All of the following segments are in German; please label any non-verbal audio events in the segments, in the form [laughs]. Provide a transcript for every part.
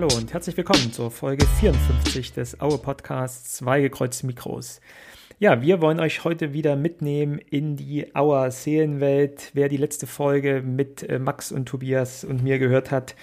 Hallo und herzlich willkommen zur Folge 54 des Aue Podcasts Zwei gekreuzte Mikros. Ja, wir wollen euch heute wieder mitnehmen in die Auer Seelenwelt. Wer die letzte Folge mit äh, Max und Tobias und mir gehört hat,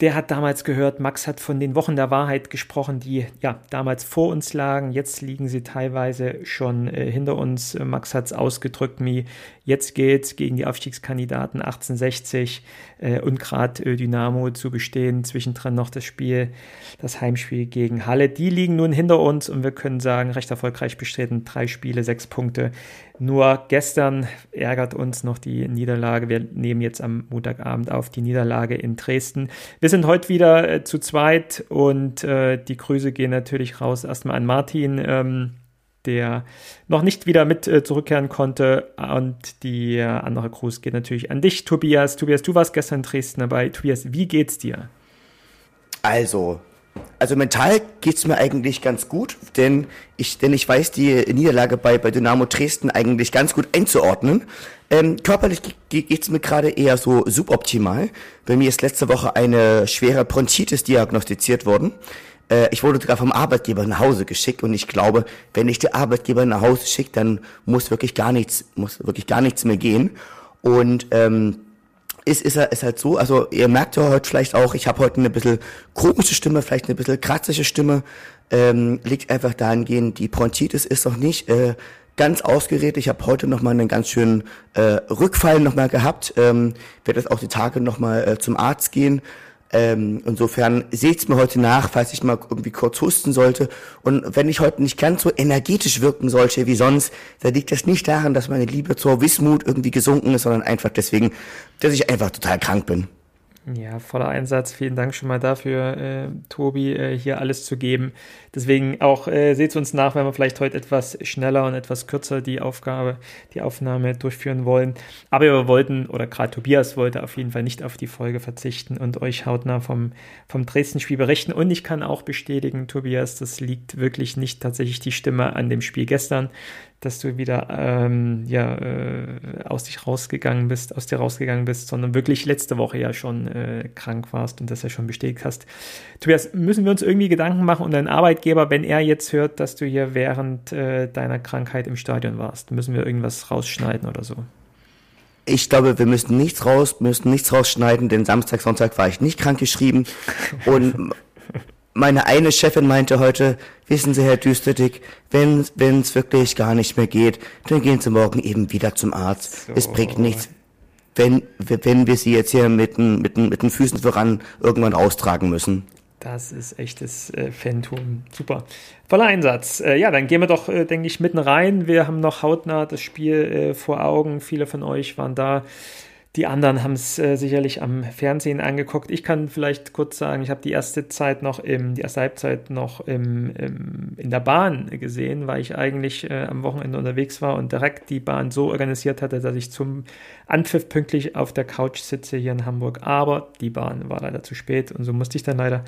der hat damals gehört, Max hat von den Wochen der Wahrheit gesprochen, die ja damals vor uns lagen. Jetzt liegen sie teilweise schon äh, hinter uns. Max hat es ausgedrückt, wie jetzt geht's gegen die Aufstiegskandidaten 1860 äh, und gerade äh, Dynamo zu bestehen. Zwischendrin noch das Spiel, das Heimspiel gegen Halle. Die liegen nun hinter uns und wir können sagen, recht erfolgreich bestritten. Drei Spiele, sechs Punkte. Nur gestern ärgert uns noch die Niederlage. Wir nehmen jetzt am Montagabend auf die Niederlage in Dresden. Wir sind heute wieder äh, zu zweit und äh, die Grüße gehen natürlich raus erstmal an Martin, ähm, der noch nicht wieder mit äh, zurückkehren konnte. Und die äh, andere Gruß geht natürlich an dich, Tobias. Tobias, du warst gestern in Dresden dabei. Tobias, wie geht's dir? Also, also mental geht's mir eigentlich ganz gut, denn ich, denn ich weiß die Niederlage bei, bei Dynamo Dresden eigentlich ganz gut einzuordnen. Ähm, körperlich geht's mir gerade eher so suboptimal. Bei mir ist letzte Woche eine schwere Bronchitis diagnostiziert worden. Äh, ich wurde sogar vom Arbeitgeber nach Hause geschickt und ich glaube, wenn ich den Arbeitgeber nach Hause schicke, dann muss wirklich gar nichts, muss wirklich gar nichts mehr gehen. Und ähm, ist, ist, ist halt so, also ihr merkt ja heute vielleicht auch, ich habe heute eine bisschen komische Stimme, vielleicht eine bisschen kratzige Stimme, ähm, liegt einfach dahingehend, die Bronchitis ist noch nicht äh, ganz ausgeredet. Ich habe heute noch mal einen ganz schönen äh, Rückfall noch mal gehabt, ähm, werde jetzt auch die Tage noch mal äh, zum Arzt gehen. Ähm, insofern seht's mir heute nach, falls ich mal irgendwie kurz husten sollte. Und wenn ich heute nicht ganz so energetisch wirken sollte wie sonst, dann liegt das nicht daran, dass meine Liebe zur Wismut irgendwie gesunken ist, sondern einfach deswegen, dass ich einfach total krank bin. Ja, voller Einsatz. Vielen Dank schon mal dafür, äh, Tobi, äh, hier alles zu geben. Deswegen auch äh, seht uns nach, wenn wir vielleicht heute etwas schneller und etwas kürzer die Aufgabe, die Aufnahme durchführen wollen. Aber wir wollten, oder gerade Tobias wollte auf jeden Fall nicht auf die Folge verzichten und euch hautnah vom, vom Dresden-Spiel berichten. Und ich kann auch bestätigen, Tobias, das liegt wirklich nicht tatsächlich die Stimme an dem Spiel gestern, dass du wieder ähm, ja, äh, aus dich rausgegangen bist, aus dir rausgegangen bist, sondern wirklich letzte Woche ja schon äh, krank warst und das ja schon bestätigt hast. Tobias, müssen wir uns irgendwie Gedanken machen und dein Arbeitgeber, wenn er jetzt hört, dass du hier während äh, deiner Krankheit im Stadion warst, müssen wir irgendwas rausschneiden oder so? Ich glaube, wir müssen nichts raus, müssen nichts rausschneiden, denn Samstag, Sonntag war ich nicht krank geschrieben und meine eine Chefin meinte heute, wissen Sie, Herr Düsterdick, wenn es wirklich gar nicht mehr geht, dann gehen Sie morgen eben wieder zum Arzt. So. Es bringt nichts, wenn, wenn wir Sie jetzt hier mit, mit, mit den Füßen voran irgendwann austragen müssen. Das ist echtes äh, Phantom. Super. Voller Einsatz. Äh, ja, dann gehen wir doch, äh, denke ich, mitten rein. Wir haben noch hautnah das Spiel äh, vor Augen. Viele von euch waren da. Die anderen haben es äh, sicherlich am Fernsehen angeguckt. Ich kann vielleicht kurz sagen, ich habe die erste Zeit noch im, die erste Halbzeit noch im, im, in der Bahn gesehen, weil ich eigentlich äh, am Wochenende unterwegs war und direkt die Bahn so organisiert hatte, dass ich zum Anpfiff pünktlich auf der Couch sitze hier in Hamburg. Aber die Bahn war leider zu spät und so musste ich dann leider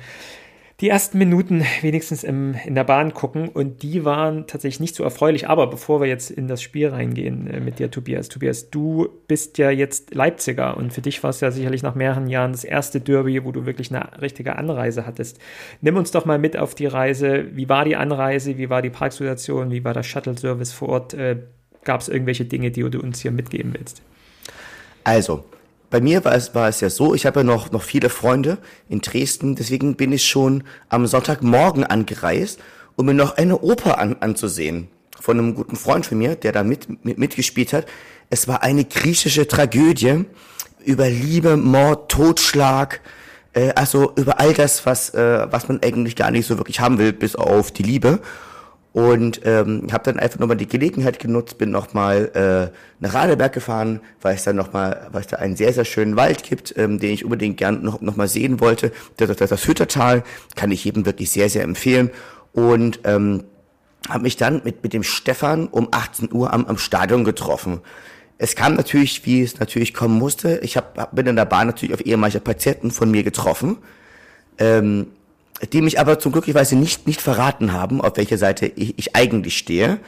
die ersten Minuten wenigstens im, in der Bahn gucken und die waren tatsächlich nicht so erfreulich. Aber bevor wir jetzt in das Spiel reingehen äh, mit dir, Tobias, Tobias, du bist ja jetzt Leipziger und für dich war es ja sicherlich nach mehreren Jahren das erste Derby, wo du wirklich eine richtige Anreise hattest. Nimm uns doch mal mit auf die Reise. Wie war die Anreise? Wie war die Parksituation? Wie war der Shuttle-Service vor Ort? Äh, Gab es irgendwelche Dinge, die du uns hier mitgeben willst? Also, bei mir war es, war es ja so, ich habe ja noch, noch viele Freunde in Dresden, deswegen bin ich schon am Sonntagmorgen angereist, um mir noch eine Oper an, anzusehen. Von einem guten Freund von mir, der da mit, mit, mitgespielt hat. Es war eine griechische Tragödie über Liebe, Mord, Totschlag, äh, also über all das, was, äh, was man eigentlich gar nicht so wirklich haben will, bis auf die Liebe. Und ähm, habe dann einfach nochmal die Gelegenheit genutzt, bin nochmal äh, nach Radeberg gefahren, weil es dann nochmal, weil es da einen sehr, sehr schönen Wald gibt, ähm, den ich unbedingt gern noch, noch sehen wollte. Das, das, das Hüttertal kann ich jedem wirklich sehr, sehr empfehlen. Und ähm, habe mich dann mit, mit dem Stefan um 18 Uhr am, am Stadion getroffen. Es kam natürlich, wie es natürlich kommen musste. Ich hab, bin in der Bahn natürlich auf ehemalige Patienten von mir getroffen. Ähm, die mich aber zum glücklicherweise nicht, nicht verraten haben, auf welcher Seite ich, ich eigentlich stehe.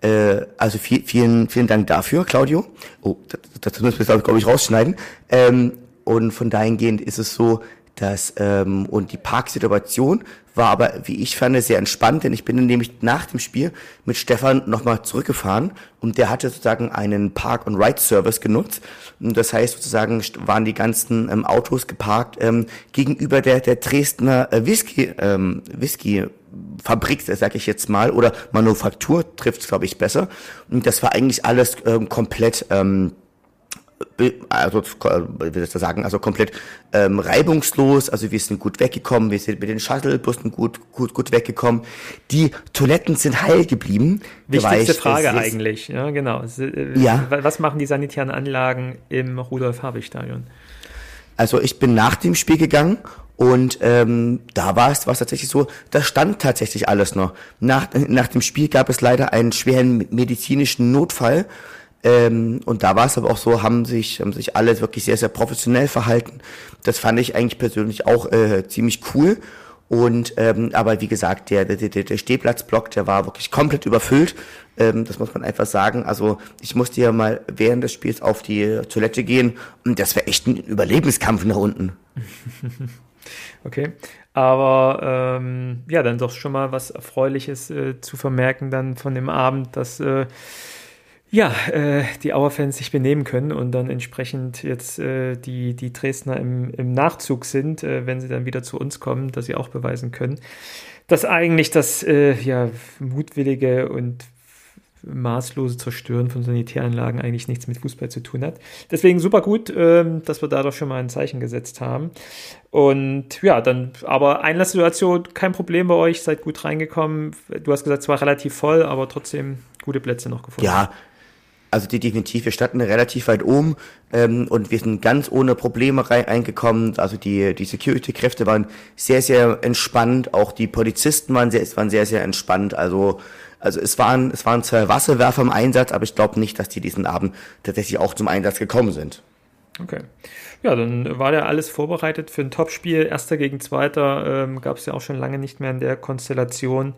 Äh, also viel, vielen, vielen Dank dafür, Claudio. Oh, das, das müssen wir, glaube ich, rausschneiden. Ähm, und von dahingehend ist es so, Das, ähm, und die Parksituation war aber, wie ich fand, sehr entspannt, denn ich bin nämlich nach dem Spiel mit Stefan nochmal zurückgefahren und der hatte sozusagen einen Park-and-Ride-Service genutzt. Und das heißt sozusagen waren die ganzen ähm, Autos geparkt ähm, gegenüber der, der Dresdner äh, Whisky, ähm, Whisky Fabrik, sag ich jetzt mal, oder Manufaktur trifft glaube ich, besser. Und das war eigentlich alles ähm, komplett ähm, also wie soll ich das sagen, also komplett ähm, reibungslos, also wir sind gut weggekommen, wir sind mit den Shuttlebussen gut, gut, gut weggekommen. Die Toiletten sind heil geblieben. Wichtigste ich, Frage eigentlich, ja genau. Äh, ja. Was machen die sanitären Anlagen im Rudolf-Habich-Stadion? Also ich bin nach dem Spiel gegangen und ähm, da war es, tatsächlich so, da stand tatsächlich alles noch. Nach, nach dem Spiel gab es leider einen schweren medizinischen Notfall ähm, und da war es aber auch so, haben sich, haben sich alle wirklich sehr, sehr professionell verhalten. Das fand ich eigentlich persönlich auch äh, ziemlich cool. Und ähm, aber wie gesagt, der, der, der, der Stehplatzblock, der war wirklich komplett überfüllt. Ähm, das muss man einfach sagen. Also ich musste ja mal während des Spiels auf die Toilette gehen und das wäre echt ein Überlebenskampf nach unten. [laughs] Okay, aber ähm, ja, dann doch schon mal was Erfreuliches äh, zu vermerken dann von dem Abend, dass äh, ja, äh, die Auerfans sich benehmen können und dann entsprechend jetzt äh, die, die Dresdner im, im Nachzug sind, äh, wenn sie dann wieder zu uns kommen, dass sie auch beweisen können, dass eigentlich das äh, ja, mutwillige und maßlose Zerstören von Sanitäranlagen eigentlich nichts mit Fußball zu tun hat. Deswegen super gut, ähm, dass wir da doch schon mal ein Zeichen gesetzt haben. Und ja, dann, aber Einlasssituation, kein Problem bei euch, seid gut reingekommen. Du hast gesagt, es war relativ voll, aber trotzdem gute Plätze noch gefunden. Ja, also die definitiv, wir standen relativ weit oben ähm, und wir sind ganz ohne Probleme reingekommen. Also die, die Security-Kräfte waren sehr, sehr entspannt. Auch die Polizisten waren sehr, waren sehr, sehr entspannt. Also, also es waren, es waren zwei Wasserwerfer im Einsatz, aber ich glaube nicht, dass die diesen Abend tatsächlich auch zum Einsatz gekommen sind. Okay. Ja, dann war ja alles vorbereitet für ein Topspiel. Erster gegen Zweiter ähm, gab es ja auch schon lange nicht mehr in der Konstellation.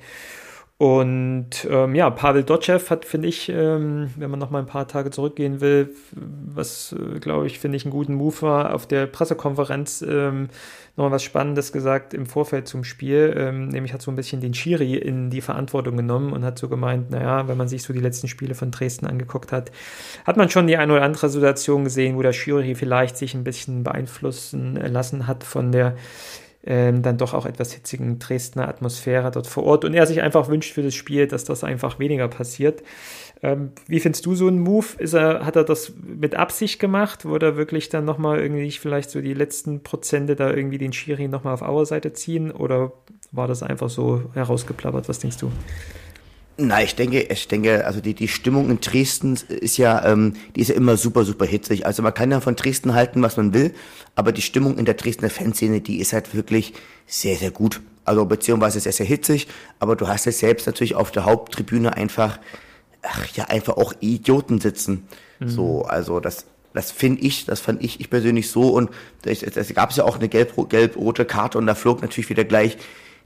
Und ähm, ja, Pavel Dotschew hat, finde ich, ähm, wenn man noch mal ein paar Tage zurückgehen will, was, äh, glaube ich, finde ich, einen guten Move war, auf der Pressekonferenz ähm, noch was Spannendes gesagt im Vorfeld zum Spiel. Ähm, nämlich hat so ein bisschen den Schiri in die Verantwortung genommen und hat so gemeint, naja, wenn man sich so die letzten Spiele von Dresden angeguckt hat, hat man schon die eine oder andere Situation gesehen, wo der Schiri vielleicht sich ein bisschen beeinflussen lassen hat von der ähm, dann doch auch etwas hitzigen Dresdner Atmosphäre dort vor Ort und er sich einfach wünscht für das Spiel, dass das einfach weniger passiert. Ähm, wie findest du so einen Move? Ist er, hat er das mit Absicht gemacht? Wurde er wirklich dann nochmal irgendwie vielleicht so die letzten Prozente da irgendwie den Schiri nochmal auf Auerseite ziehen oder war das einfach so herausgeplappert? Was denkst du? Na, ich denke, ich denke, also die, die Stimmung in Dresden ist ja, ähm, die ist ja immer super, super hitzig. Also man kann ja von Dresden halten, was man will, aber die Stimmung in der Dresdner Fanszene, die ist halt wirklich sehr, sehr gut. Also beziehungsweise sehr, sehr hitzig, aber du hast ja selbst natürlich auf der Haupttribüne einfach, ach ja, einfach auch Idioten sitzen. Mhm. So, also das, das finde ich, das fand ich, ich persönlich so und es gab ja auch eine gelb-rote gelb Karte und da flog natürlich wieder gleich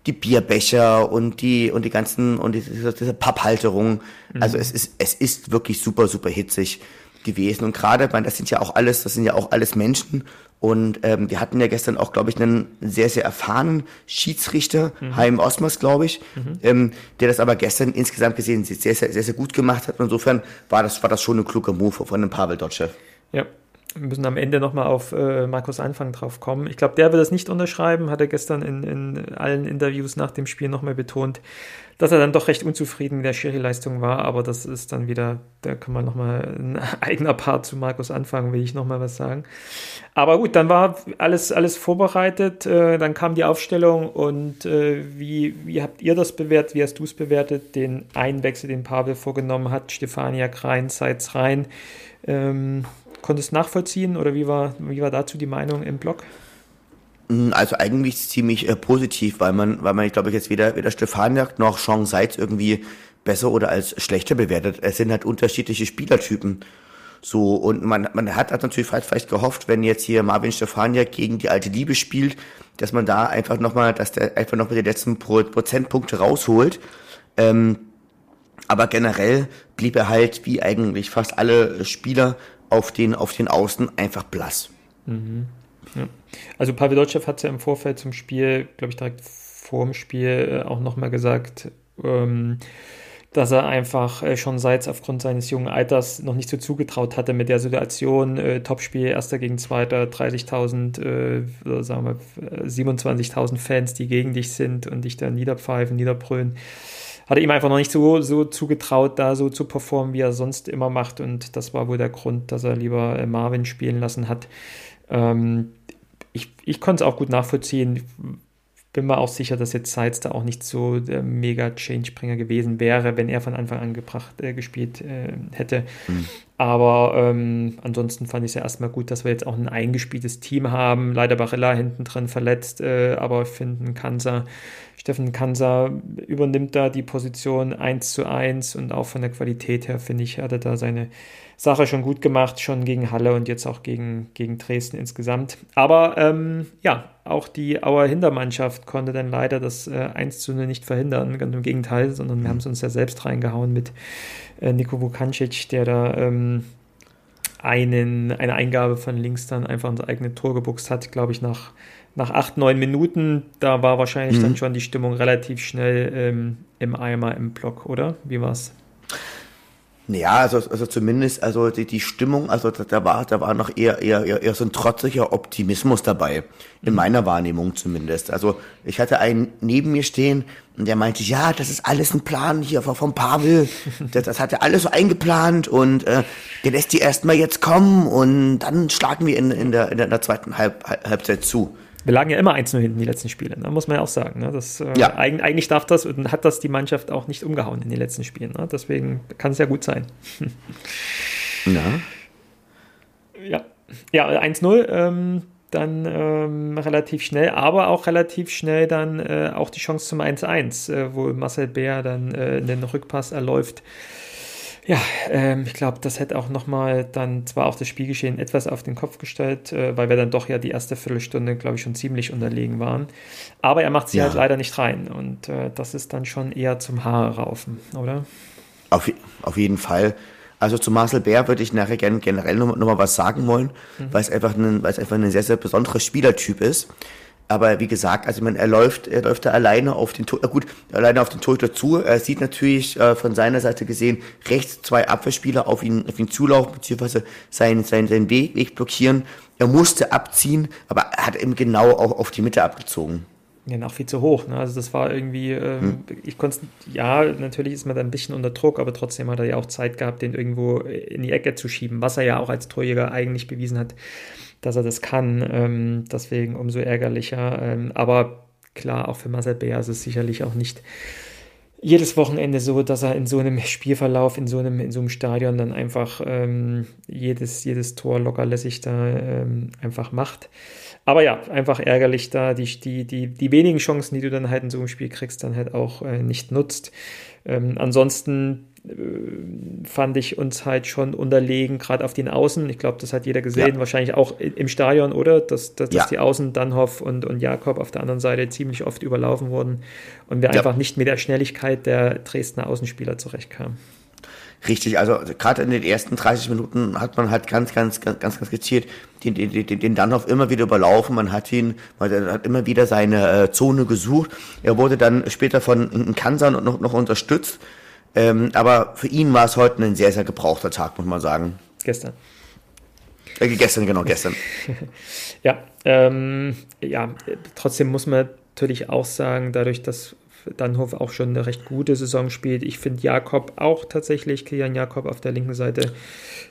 die Bierbecher und die und die ganzen und diese, diese Papphalterung. Mhm. Also es ist es ist wirklich super super hitzig gewesen und gerade, weil das sind ja auch alles, das sind ja auch alles Menschen und ähm, wir hatten ja gestern auch, glaube ich, einen sehr sehr erfahrenen Schiedsrichter, mhm. Heim Osmers, glaube ich, mhm. ähm, der das aber gestern insgesamt gesehen sehr, sehr sehr sehr gut gemacht hat. Und insofern war das war das schon ein kluger Move von dem Pavel Dotschew. Ja, wir müssen am Ende nochmal auf äh, Markus Anfang drauf kommen. Ich glaube, der will das nicht unterschreiben, hat er gestern in, in allen Interviews nach dem Spiel nochmal betont, dass er dann doch recht unzufrieden mit der Schiri-Leistung war, aber das ist dann wieder, da kann man nochmal ein [laughs] eigener Part zu Markus Anfang, will ich nochmal was sagen. Aber gut, dann war alles, alles vorbereitet, äh, dann kam die Aufstellung und äh, wie, wie habt ihr das bewertet, wie hast du es bewertet, den Einwechsel, den Pavel vorgenommen hat, Stefania Krein, Seitz rein, ähm, konntest nachvollziehen oder wie war, wie war dazu die Meinung im Blog? Mm, also eigentlich ziemlich äh, positiv, weil man, weil man, ich glaube, jetzt weder, weder Stefaniak noch Sean Seitz irgendwie besser oder als schlechter bewertet. Es sind halt unterschiedliche Spielertypen. So, und man, man hat, hat natürlich vielleicht gehofft, wenn jetzt hier Marvin Stefaniak gegen die alte Liebe spielt, dass man da einfach nochmal, dass der einfach noch mit den letzten Prozentpunkte rausholt. Ähm, aber generell blieb er halt, wie eigentlich fast alle Spieler, auf den, auf den Außen einfach blass. Mhm. Ja. Also Pavel Dotschew hat ja im Vorfeld zum Spiel, glaube ich, direkt vor dem Spiel äh, auch nochmal gesagt, ähm, dass er einfach äh, schon seit aufgrund seines jungen Alters noch nicht so zugetraut hatte mit der Situation. Äh, Topspiel, erster gegen zweiter, 30.000, äh, sagen wir 27.000 Fans, die gegen dich sind und dich dann niederpfeifen, niederbrüllen. Hatte ihm einfach noch nicht so, so zugetraut, da so zu performen, wie er sonst immer macht. Und das war wohl der Grund, dass er lieber äh, Marvin spielen lassen hat. Ähm, ich, ich konnte es auch gut nachvollziehen bin mir auch sicher, dass jetzt Seitz da auch nicht so der mega Changebringer gewesen wäre, wenn er von Anfang an gebracht, äh, gespielt äh, hätte. Mhm. Aber ähm, ansonsten fand ich es ja erstmal gut, dass wir jetzt auch ein eingespieltes Team haben. Leider Barilla hinten drin verletzt, äh, aber ich finde, Kansa, Steffen Kansa übernimmt da die Position 1 zu 1 und auch von der Qualität her, finde ich, hat er da seine Sache schon gut gemacht, schon gegen Halle und jetzt auch gegen, gegen Dresden insgesamt. Aber ähm, ja, auch die Auer Hintermannschaft konnte dann leider das äh, 1 zu 0 nicht verhindern, ganz im Gegenteil, sondern wir mhm. haben es uns ja selbst reingehauen mit äh, Niko Vukancic, der da ähm, einen, eine Eingabe von links dann einfach ins eigene Tor gebuchst hat, glaube ich, nach, nach acht, neun Minuten. Da war wahrscheinlich mhm. dann schon die Stimmung relativ schnell ähm, im Eimer im Block, oder? Wie war's? Ja, also, also zumindest, also die, die Stimmung, also da, da war, da war noch eher, eher, eher, eher so ein trotziger Optimismus dabei, in mhm. meiner Wahrnehmung zumindest. Also ich hatte einen neben mir stehen und der meinte, ja, das ist alles ein Plan hier vom Pavel, [laughs] das, das hat er alles so eingeplant und äh, der lässt die erstmal jetzt kommen und dann schlagen wir in, in, der, in der zweiten Halb, Halbzeit zu. Wir lagen ja immer 1-0 hinten die letzten Spiele, ne? muss man ja auch sagen. Ne? Das, äh, ja. eigentlich darf das und hat das die Mannschaft auch nicht umgehauen in den letzten Spielen. Ne? Deswegen kann es ja gut sein. ja. Ja, ja 1-0. Ähm, dann ähm, relativ schnell, aber auch relativ schnell dann äh, auch die Chance zum 1-1, äh, wo Marcel Bär dann äh, den Rückpass erläuft ja, ähm, ich glaube, das hätte auch nochmal dann zwar auch das Spielgeschehen etwas auf den Kopf gestellt, äh, weil wir dann doch ja die erste Viertelstunde, glaube ich, schon ziemlich unterlegen waren. Aber er macht sie ja. halt leider nicht rein und äh, das ist dann schon eher zum Haare raufen, oder? Auf, auf jeden Fall. Also zu Marcel Bär würde ich nachher gerne generell nochmal noch mal was sagen wollen, mhm. weil es einfach ein, weil es einfach ein sehr, sehr besonderer Spielertyp ist. Aber wie gesagt, also man, er läuft, er läuft da alleine auf den Tor, gut, alleine auf den Torhüter zu. Er sieht natürlich äh, von seiner Seite gesehen rechts zwei Abwehrspieler auf ihn, auf ihn zulaufen, beziehungsweise seinen, seinen, seinen Weg blockieren. Er musste abziehen, aber er hat eben genau auch auf die Mitte abgezogen. Ja, noch viel zu hoch. Ne? Also das war irgendwie, ähm, hm. ich konnte ja, natürlich ist man da ein bisschen unter Druck, aber trotzdem hat er ja auch Zeit gehabt, den irgendwo in die Ecke zu schieben, was er ja auch als Torjäger eigentlich bewiesen hat dass er das kann. Ähm, deswegen umso ärgerlicher. Ähm, aber klar, auch für Marcel Bär ist es sicherlich auch nicht jedes Wochenende so, dass er in so einem Spielverlauf, in so einem, in so einem Stadion dann einfach ähm, jedes, jedes Tor lockerlässig da ähm, einfach macht. Aber ja, einfach ärgerlich da, die, die, die, die wenigen Chancen, die du dann halt in so einem Spiel kriegst, dann halt auch äh, nicht nutzt. Ähm, ansonsten fand ich uns halt schon unterlegen, gerade auf den Außen. Ich glaube, das hat jeder gesehen, ja. wahrscheinlich auch im Stadion, oder? Dass, dass, ja. dass die Außen, Danhoff und, und Jakob auf der anderen Seite ziemlich oft überlaufen wurden und wir ja. einfach nicht mit der Schnelligkeit der Dresdner Außenspieler zurechtkamen. Richtig, also gerade in den ersten 30 Minuten hat man halt ganz, ganz, ganz, ganz, ganz gezielt den, den, den, den Danhoff immer wieder überlaufen. Man hat ihn, man hat immer wieder seine äh, Zone gesucht. Er wurde dann später von Kansan noch, noch unterstützt. Ähm, aber für ihn war es heute ein sehr, sehr gebrauchter Tag, muss man sagen. Gestern. Äh, gestern, genau, gestern. [laughs] ja, ähm, ja, trotzdem muss man natürlich auch sagen, dadurch, dass Dannhoff auch schon eine recht gute Saison spielt. Ich finde Jakob auch tatsächlich, Kilian Jakob auf der linken Seite,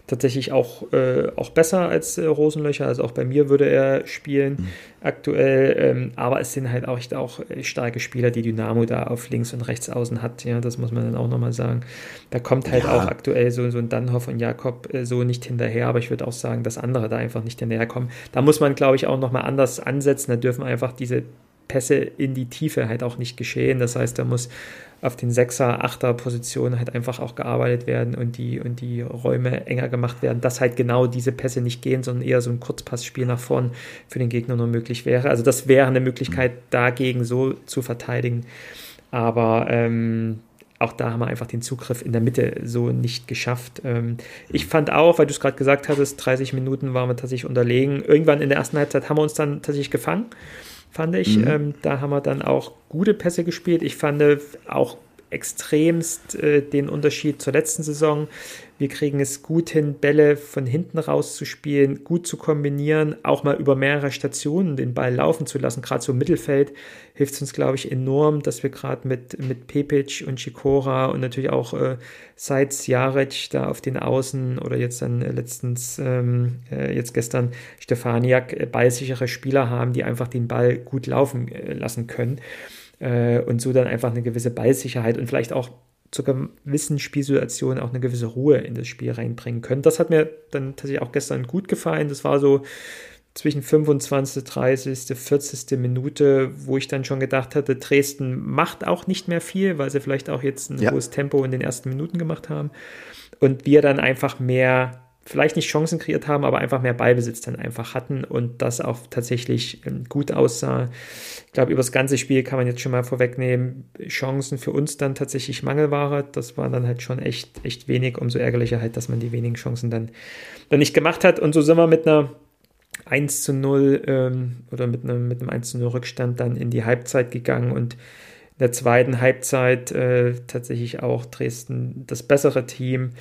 tatsächlich auch, äh, auch besser als äh, Rosenlöcher. Also auch bei mir würde er spielen mhm. aktuell. Ähm, aber es sind halt auch, auch äh, starke Spieler, die Dynamo da auf links und rechts außen hat. Ja, das muss man dann auch nochmal sagen. Da kommt halt ja. auch aktuell so, so ein Dannhoff und Jakob äh, so nicht hinterher. Aber ich würde auch sagen, dass andere da einfach nicht hinterherkommen. Da muss man, glaube ich, auch nochmal anders ansetzen. Da dürfen einfach diese Pässe in die Tiefe halt auch nicht geschehen. Das heißt, da muss auf den Sechser, Achter Positionen halt einfach auch gearbeitet werden und die, und die Räume enger gemacht werden, dass halt genau diese Pässe nicht gehen, sondern eher so ein Kurzpassspiel nach vorn für den Gegner nur möglich wäre. Also das wäre eine Möglichkeit, dagegen so zu verteidigen. Aber ähm, auch da haben wir einfach den Zugriff in der Mitte so nicht geschafft. Ähm, ich fand auch, weil du es gerade gesagt hattest, 30 Minuten waren wir tatsächlich unterlegen. Irgendwann in der ersten Halbzeit haben wir uns dann tatsächlich gefangen, fand ich. Mhm. Ähm, da haben wir dann auch gute Pässe gespielt. Ich fand auch extremst äh, den Unterschied zur letzten Saison. Wir kriegen es gut hin, Bälle von hinten raus zu spielen, gut zu kombinieren, auch mal über mehrere Stationen den Ball laufen zu lassen. Gerade so im Mittelfeld hilft es uns, glaube ich, enorm, dass wir gerade mit, mit Pepic und Chikora und natürlich auch äh, Seitz Jaric da auf den Außen oder jetzt dann äh, letztens, ähm, äh, jetzt gestern Stefaniak äh, ballsichere Spieler haben, die einfach den Ball gut laufen äh, lassen können äh, und so dann einfach eine gewisse Ballsicherheit und vielleicht auch zu gewissen Spielsituationen auch eine gewisse Ruhe in das Spiel reinbringen können. Das hat mir dann tatsächlich auch gestern gut gefallen. Das war so zwischen 25., 30., 40. Minute, wo ich dann schon gedacht hatte, Dresden macht auch nicht mehr viel, weil sie vielleicht auch jetzt ein ja. hohes Tempo in den ersten Minuten gemacht haben. Und wir dann einfach mehr vielleicht nicht Chancen kreiert haben, aber einfach mehr Ballbesitz dann einfach hatten und das auch tatsächlich ähm, gut aussah. Ich glaube, über das ganze Spiel kann man jetzt schon mal vorwegnehmen, Chancen für uns dann tatsächlich Mangelware. Das war dann halt schon echt, echt wenig. Umso ärgerlicher halt, dass man die wenigen Chancen dann, dann nicht gemacht hat. Und so sind wir mit einer 1 zu 0 ähm, oder mit einem, mit einem 1 zu 0 Rückstand dann in die Halbzeit gegangen und in der zweiten Halbzeit äh, tatsächlich auch Dresden das bessere Team.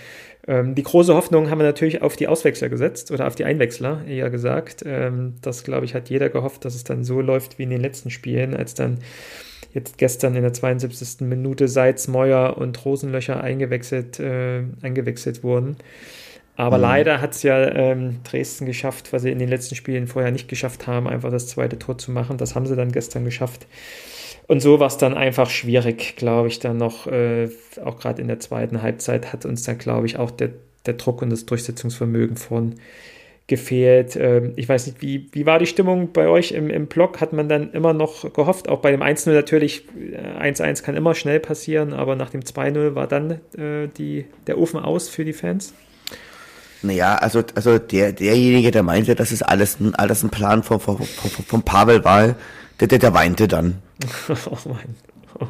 Ähm, die große Hoffnung haben wir natürlich auf die Auswechsler gesetzt oder auf die Einwechsler, eher gesagt. Ähm, das, glaube ich, hat jeder gehofft, dass es dann so läuft wie in den letzten Spielen, als dann jetzt gestern in der 72. Minute Seitz, Meuer und Rosenlöcher eingewechselt, äh, eingewechselt wurden. Aber mhm. leider hat es ja ähm, Dresden geschafft, was sie in den letzten Spielen vorher nicht geschafft haben, einfach das zweite Tor zu machen. Das haben sie dann gestern geschafft. Und so war es dann einfach schwierig, glaube ich, dann noch, äh, auch gerade in der zweiten Halbzeit hat uns dann, glaube ich, auch der, der Druck und das Durchsetzungsvermögen von gefehlt. Ähm, ich weiß nicht, wie, wie war die Stimmung bei euch im, im Block? Hat man dann immer noch gehofft, auch bei dem 1-0 natürlich, 1-1 äh, kann immer schnell passieren, aber nach dem 2-0 war dann äh, die, der Ofen aus für die Fans? Naja, also, also der, derjenige, der meinte, dass es alles, alles ein Plan von, von, von, Pavel war, der, der, der weinte dann. [laughs] oh Mann. Oh.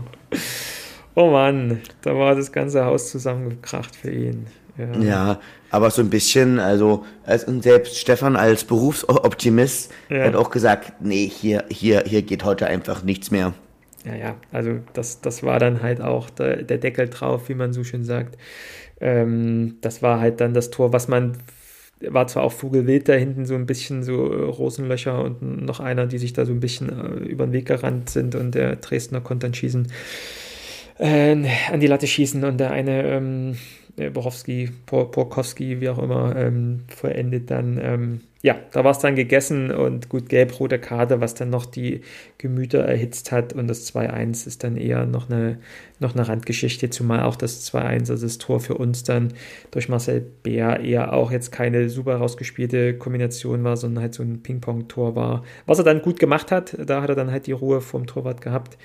oh Mann, da war das ganze Haus zusammengekracht für ihn. Ja. ja, aber so ein bisschen, also, als, und selbst Stefan als Berufsoptimist ja. hat auch gesagt, nee, hier, hier, hier geht heute einfach nichts mehr. Ja, ja, also das, das war dann halt auch der, der Deckel drauf, wie man so schön sagt. Ähm, das war halt dann das Tor, was man war zwar auch Vogelwild da hinten so ein bisschen so äh, Rosenlöcher und noch einer, die sich da so ein bisschen äh, über den Weg gerannt sind und der Dresdner konnte dann schießen, äh, an die Latte schießen und der eine ähm, Borowski, Porkowski, wie auch immer, ähm, verendet dann ähm, ja, da war es dann gegessen und gut gelb-rote Karte, was dann noch die Gemüter erhitzt hat. Und das 2-1 ist dann eher noch eine, noch eine Randgeschichte, zumal auch das 2-1, also das Tor für uns dann durch Marcel Bär eher auch jetzt keine super rausgespielte Kombination war, sondern halt so ein Ping-Pong-Tor war. Was er dann gut gemacht hat, da hat er dann halt die Ruhe vom Torwart gehabt.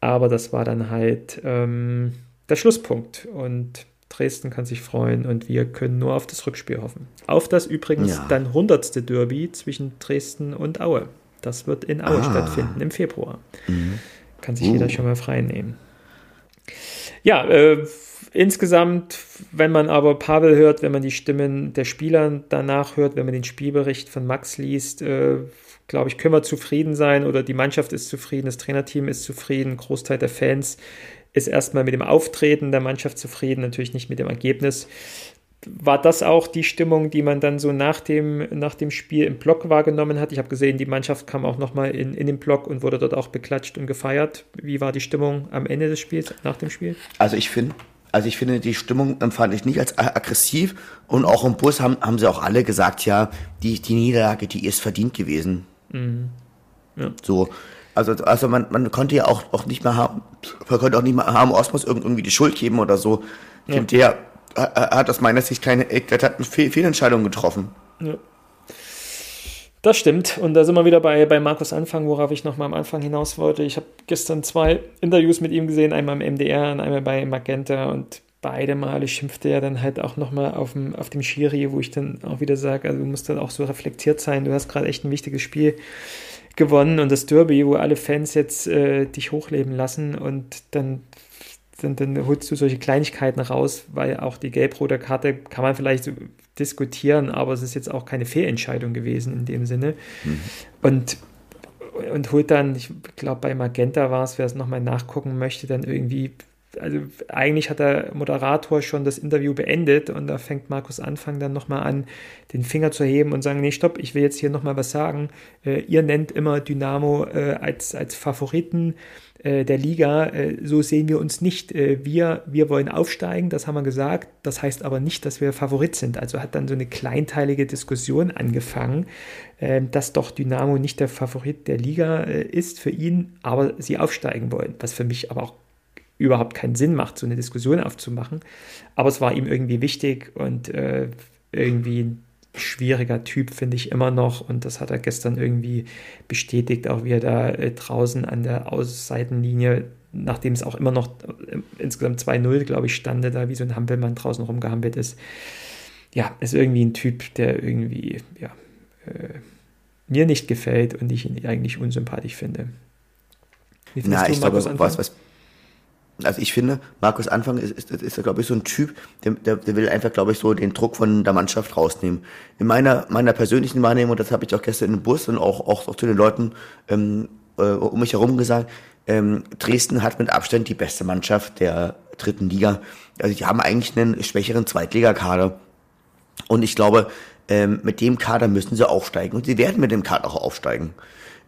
Aber das war dann halt ähm, der Schlusspunkt. Und Dresden kann sich freuen und wir können nur auf das Rückspiel hoffen. Auf das übrigens ja. dann hundertste Derby zwischen Dresden und Aue. Das wird in Aue ah. stattfinden im Februar. Mhm. Kann sich uh. jeder schon mal frei nehmen. Ja, äh, insgesamt, wenn man aber Pavel hört, wenn man die Stimmen der Spieler danach hört, wenn man den Spielbericht von Max liest, äh, glaube ich, können wir zufrieden sein oder die Mannschaft ist zufrieden, das Trainerteam ist zufrieden, Großteil der Fans ist erstmal mit dem Auftreten der Mannschaft zufrieden, natürlich nicht mit dem Ergebnis. War das auch die Stimmung, die man dann so nach dem, nach dem Spiel im Block wahrgenommen hat? Ich habe gesehen, die Mannschaft kam auch nochmal in, in den Block und wurde dort auch beklatscht und gefeiert. Wie war die Stimmung am Ende des Spiels, nach dem Spiel? Also ich finde, also ich finde, die Stimmung empfand ich nicht als aggressiv und auch im Bus haben, haben sie auch alle gesagt, ja, die, die Niederlage, die ist verdient gewesen. Mhm. Ja. So, also, also man, man konnte ja auch, auch nicht mehr haben, man konnte auch nicht mehr haben, Osmos irgendwie die Schuld geben oder so. Ja. Der hat aus meiner Sicht keine eklatanten Fehl Fehlentscheidungen getroffen. Ja. Das stimmt. Und da sind wir wieder bei, bei Markus Anfang, worauf ich nochmal am Anfang hinaus wollte. Ich habe gestern zwei Interviews mit ihm gesehen, einmal im MDR und einmal bei Magenta und beide Male schimpfte er dann halt auch nochmal auf dem, auf dem Schiri, wo ich dann auch wieder sage, also du musst dann auch so reflektiert sein. Du hast gerade echt ein wichtiges Spiel gewonnen und das Derby, wo alle Fans jetzt äh, dich hochleben lassen und dann dann, dann holst du solche Kleinigkeiten raus, weil auch die gelb-rote Karte kann man vielleicht diskutieren, aber es ist jetzt auch keine Fehlentscheidung gewesen in dem Sinne. Mhm. Und und holt dann, ich glaube bei Magenta war es, wer es nochmal nachgucken möchte, dann irgendwie also eigentlich hat der Moderator schon das Interview beendet und da fängt Markus Anfang dann nochmal an, den Finger zu heben und sagen, nee, stopp, ich will jetzt hier nochmal was sagen. Äh, ihr nennt immer Dynamo äh, als, als Favoriten äh, der Liga. Äh, so sehen wir uns nicht. Äh, wir, wir wollen aufsteigen, das haben wir gesagt. Das heißt aber nicht, dass wir Favorit sind. Also hat dann so eine kleinteilige Diskussion angefangen, äh, dass doch Dynamo nicht der Favorit der Liga ist für ihn, aber sie aufsteigen wollen. Was für mich aber auch überhaupt keinen Sinn macht, so eine Diskussion aufzumachen. Aber es war ihm irgendwie wichtig und äh, irgendwie ein schwieriger Typ, finde ich immer noch. Und das hat er gestern irgendwie bestätigt, auch wie er da äh, draußen an der Außenseitenlinie, nachdem es auch immer noch äh, insgesamt 2-0, glaube ich, stande, da wie so ein Hampelmann draußen rumgehampelt ist. Ja, ist irgendwie ein Typ, der irgendwie, ja, äh, mir nicht gefällt und ich ihn eigentlich unsympathisch finde. Wie Na, ich glaube, was, was, also ich finde, Markus Anfang ist, ist, ist, ist glaube ich, so ein Typ, der, der, will einfach, glaube ich, so den Druck von der Mannschaft rausnehmen. In meiner, meiner persönlichen Wahrnehmung, das habe ich auch gestern im Bus und auch, auch, auch zu den Leuten ähm, äh, um mich herum gesagt, ähm, Dresden hat mit Abstand die beste Mannschaft der dritten Liga. Also die haben eigentlich einen schwächeren Zweitligakader. Und ich glaube, ähm, mit dem Kader müssen sie aufsteigen. Und sie werden mit dem Kader auch aufsteigen.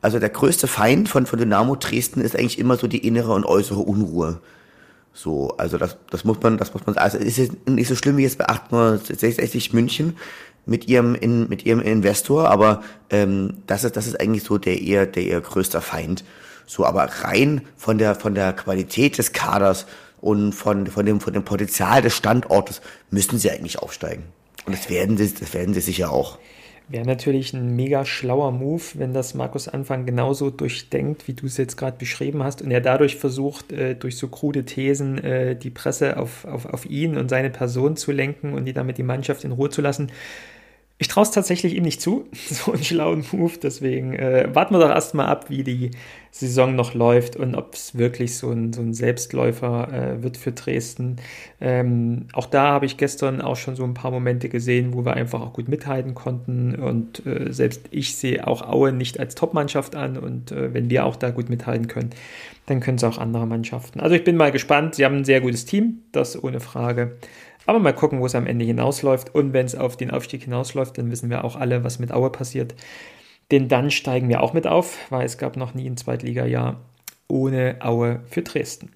Also der größte Feind von, von Dynamo Dresden ist eigentlich immer so die innere und äußere Unruhe. So, also das, das muss man, das muss man, also ist jetzt nicht so schlimm wie jetzt bei 860 München mit ihrem, in, mit ihrem Investor, aber ähm, das ist, das ist eigentlich so der eher, der eher größter Feind. So, aber rein von der, von der Qualität des Kaders und von, von dem, von dem Potenzial des Standortes müssen sie eigentlich aufsteigen. Und das werden sie, das werden sie sicher auch. Wäre natürlich ein mega schlauer Move, wenn das Markus Anfang genauso durchdenkt, wie du es jetzt gerade beschrieben hast, und er dadurch versucht, äh, durch so krude Thesen äh, die Presse auf, auf, auf ihn und seine Person zu lenken und die damit die Mannschaft in Ruhe zu lassen. Ich traue es tatsächlich ihm nicht zu, [laughs] so einen schlauen Move. Deswegen äh, warten wir doch erstmal ab, wie die Saison noch läuft und ob es wirklich so ein, so ein Selbstläufer äh, wird für Dresden. Ähm, auch da habe ich gestern auch schon so ein paar Momente gesehen, wo wir einfach auch gut mithalten konnten. Und äh, selbst ich sehe auch Aue nicht als Top-Mannschaft an. Und äh, wenn wir auch da gut mithalten können, dann können es auch andere Mannschaften. Also ich bin mal gespannt. Sie haben ein sehr gutes Team, das ohne Frage. Aber mal gucken, wo es am Ende hinausläuft. Und wenn es auf den Aufstieg hinausläuft, dann wissen wir auch alle, was mit Aue passiert. Denn dann steigen wir auch mit auf, weil es gab noch nie ein Zweitliga-Jahr ohne Aue für Dresden.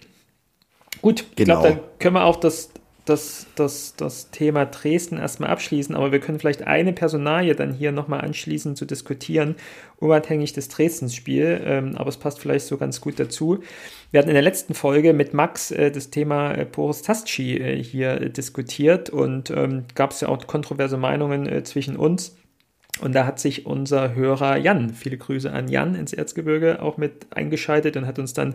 Gut, ich genau. glaube, dann können wir auch das das, das, das Thema Dresden erstmal abschließen, aber wir können vielleicht eine Personalie dann hier nochmal anschließen zu diskutieren, unabhängig des Dresdens-Spiel, ähm, aber es passt vielleicht so ganz gut dazu. Wir hatten in der letzten Folge mit Max äh, das Thema äh, Boris Tasci äh, hier diskutiert und ähm, gab es ja auch kontroverse Meinungen äh, zwischen uns. Und da hat sich unser Hörer Jan, viele Grüße an Jan ins Erzgebirge, auch mit eingeschaltet und hat uns dann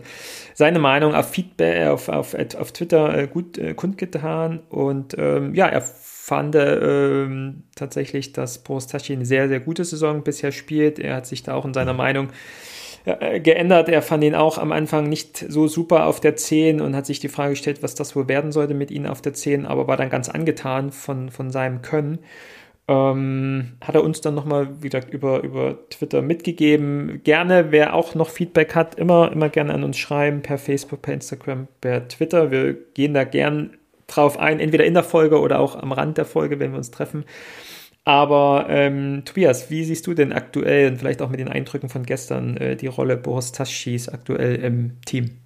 seine Meinung auf Feedback, äh, auf, auf, auf Twitter äh, gut äh, kundgetan. Und ähm, ja, er fand ähm, tatsächlich, dass Boris Taschi eine sehr, sehr gute Saison bisher spielt. Er hat sich da auch in seiner Meinung äh, geändert. Er fand ihn auch am Anfang nicht so super auf der 10 und hat sich die Frage gestellt, was das wohl werden sollte mit ihm auf der 10, aber war dann ganz angetan von, von seinem Können ähm, hat er uns dann nochmal, wie gesagt, über, über Twitter mitgegeben. Gerne, wer auch noch Feedback hat, immer, immer gerne an uns schreiben, per Facebook, per Instagram, per Twitter. Wir gehen da gern drauf ein, entweder in der Folge oder auch am Rand der Folge, wenn wir uns treffen. Aber ähm, Tobias, wie siehst du denn aktuell und vielleicht auch mit den Eindrücken von gestern äh, die Rolle Boris Taschis aktuell im Team?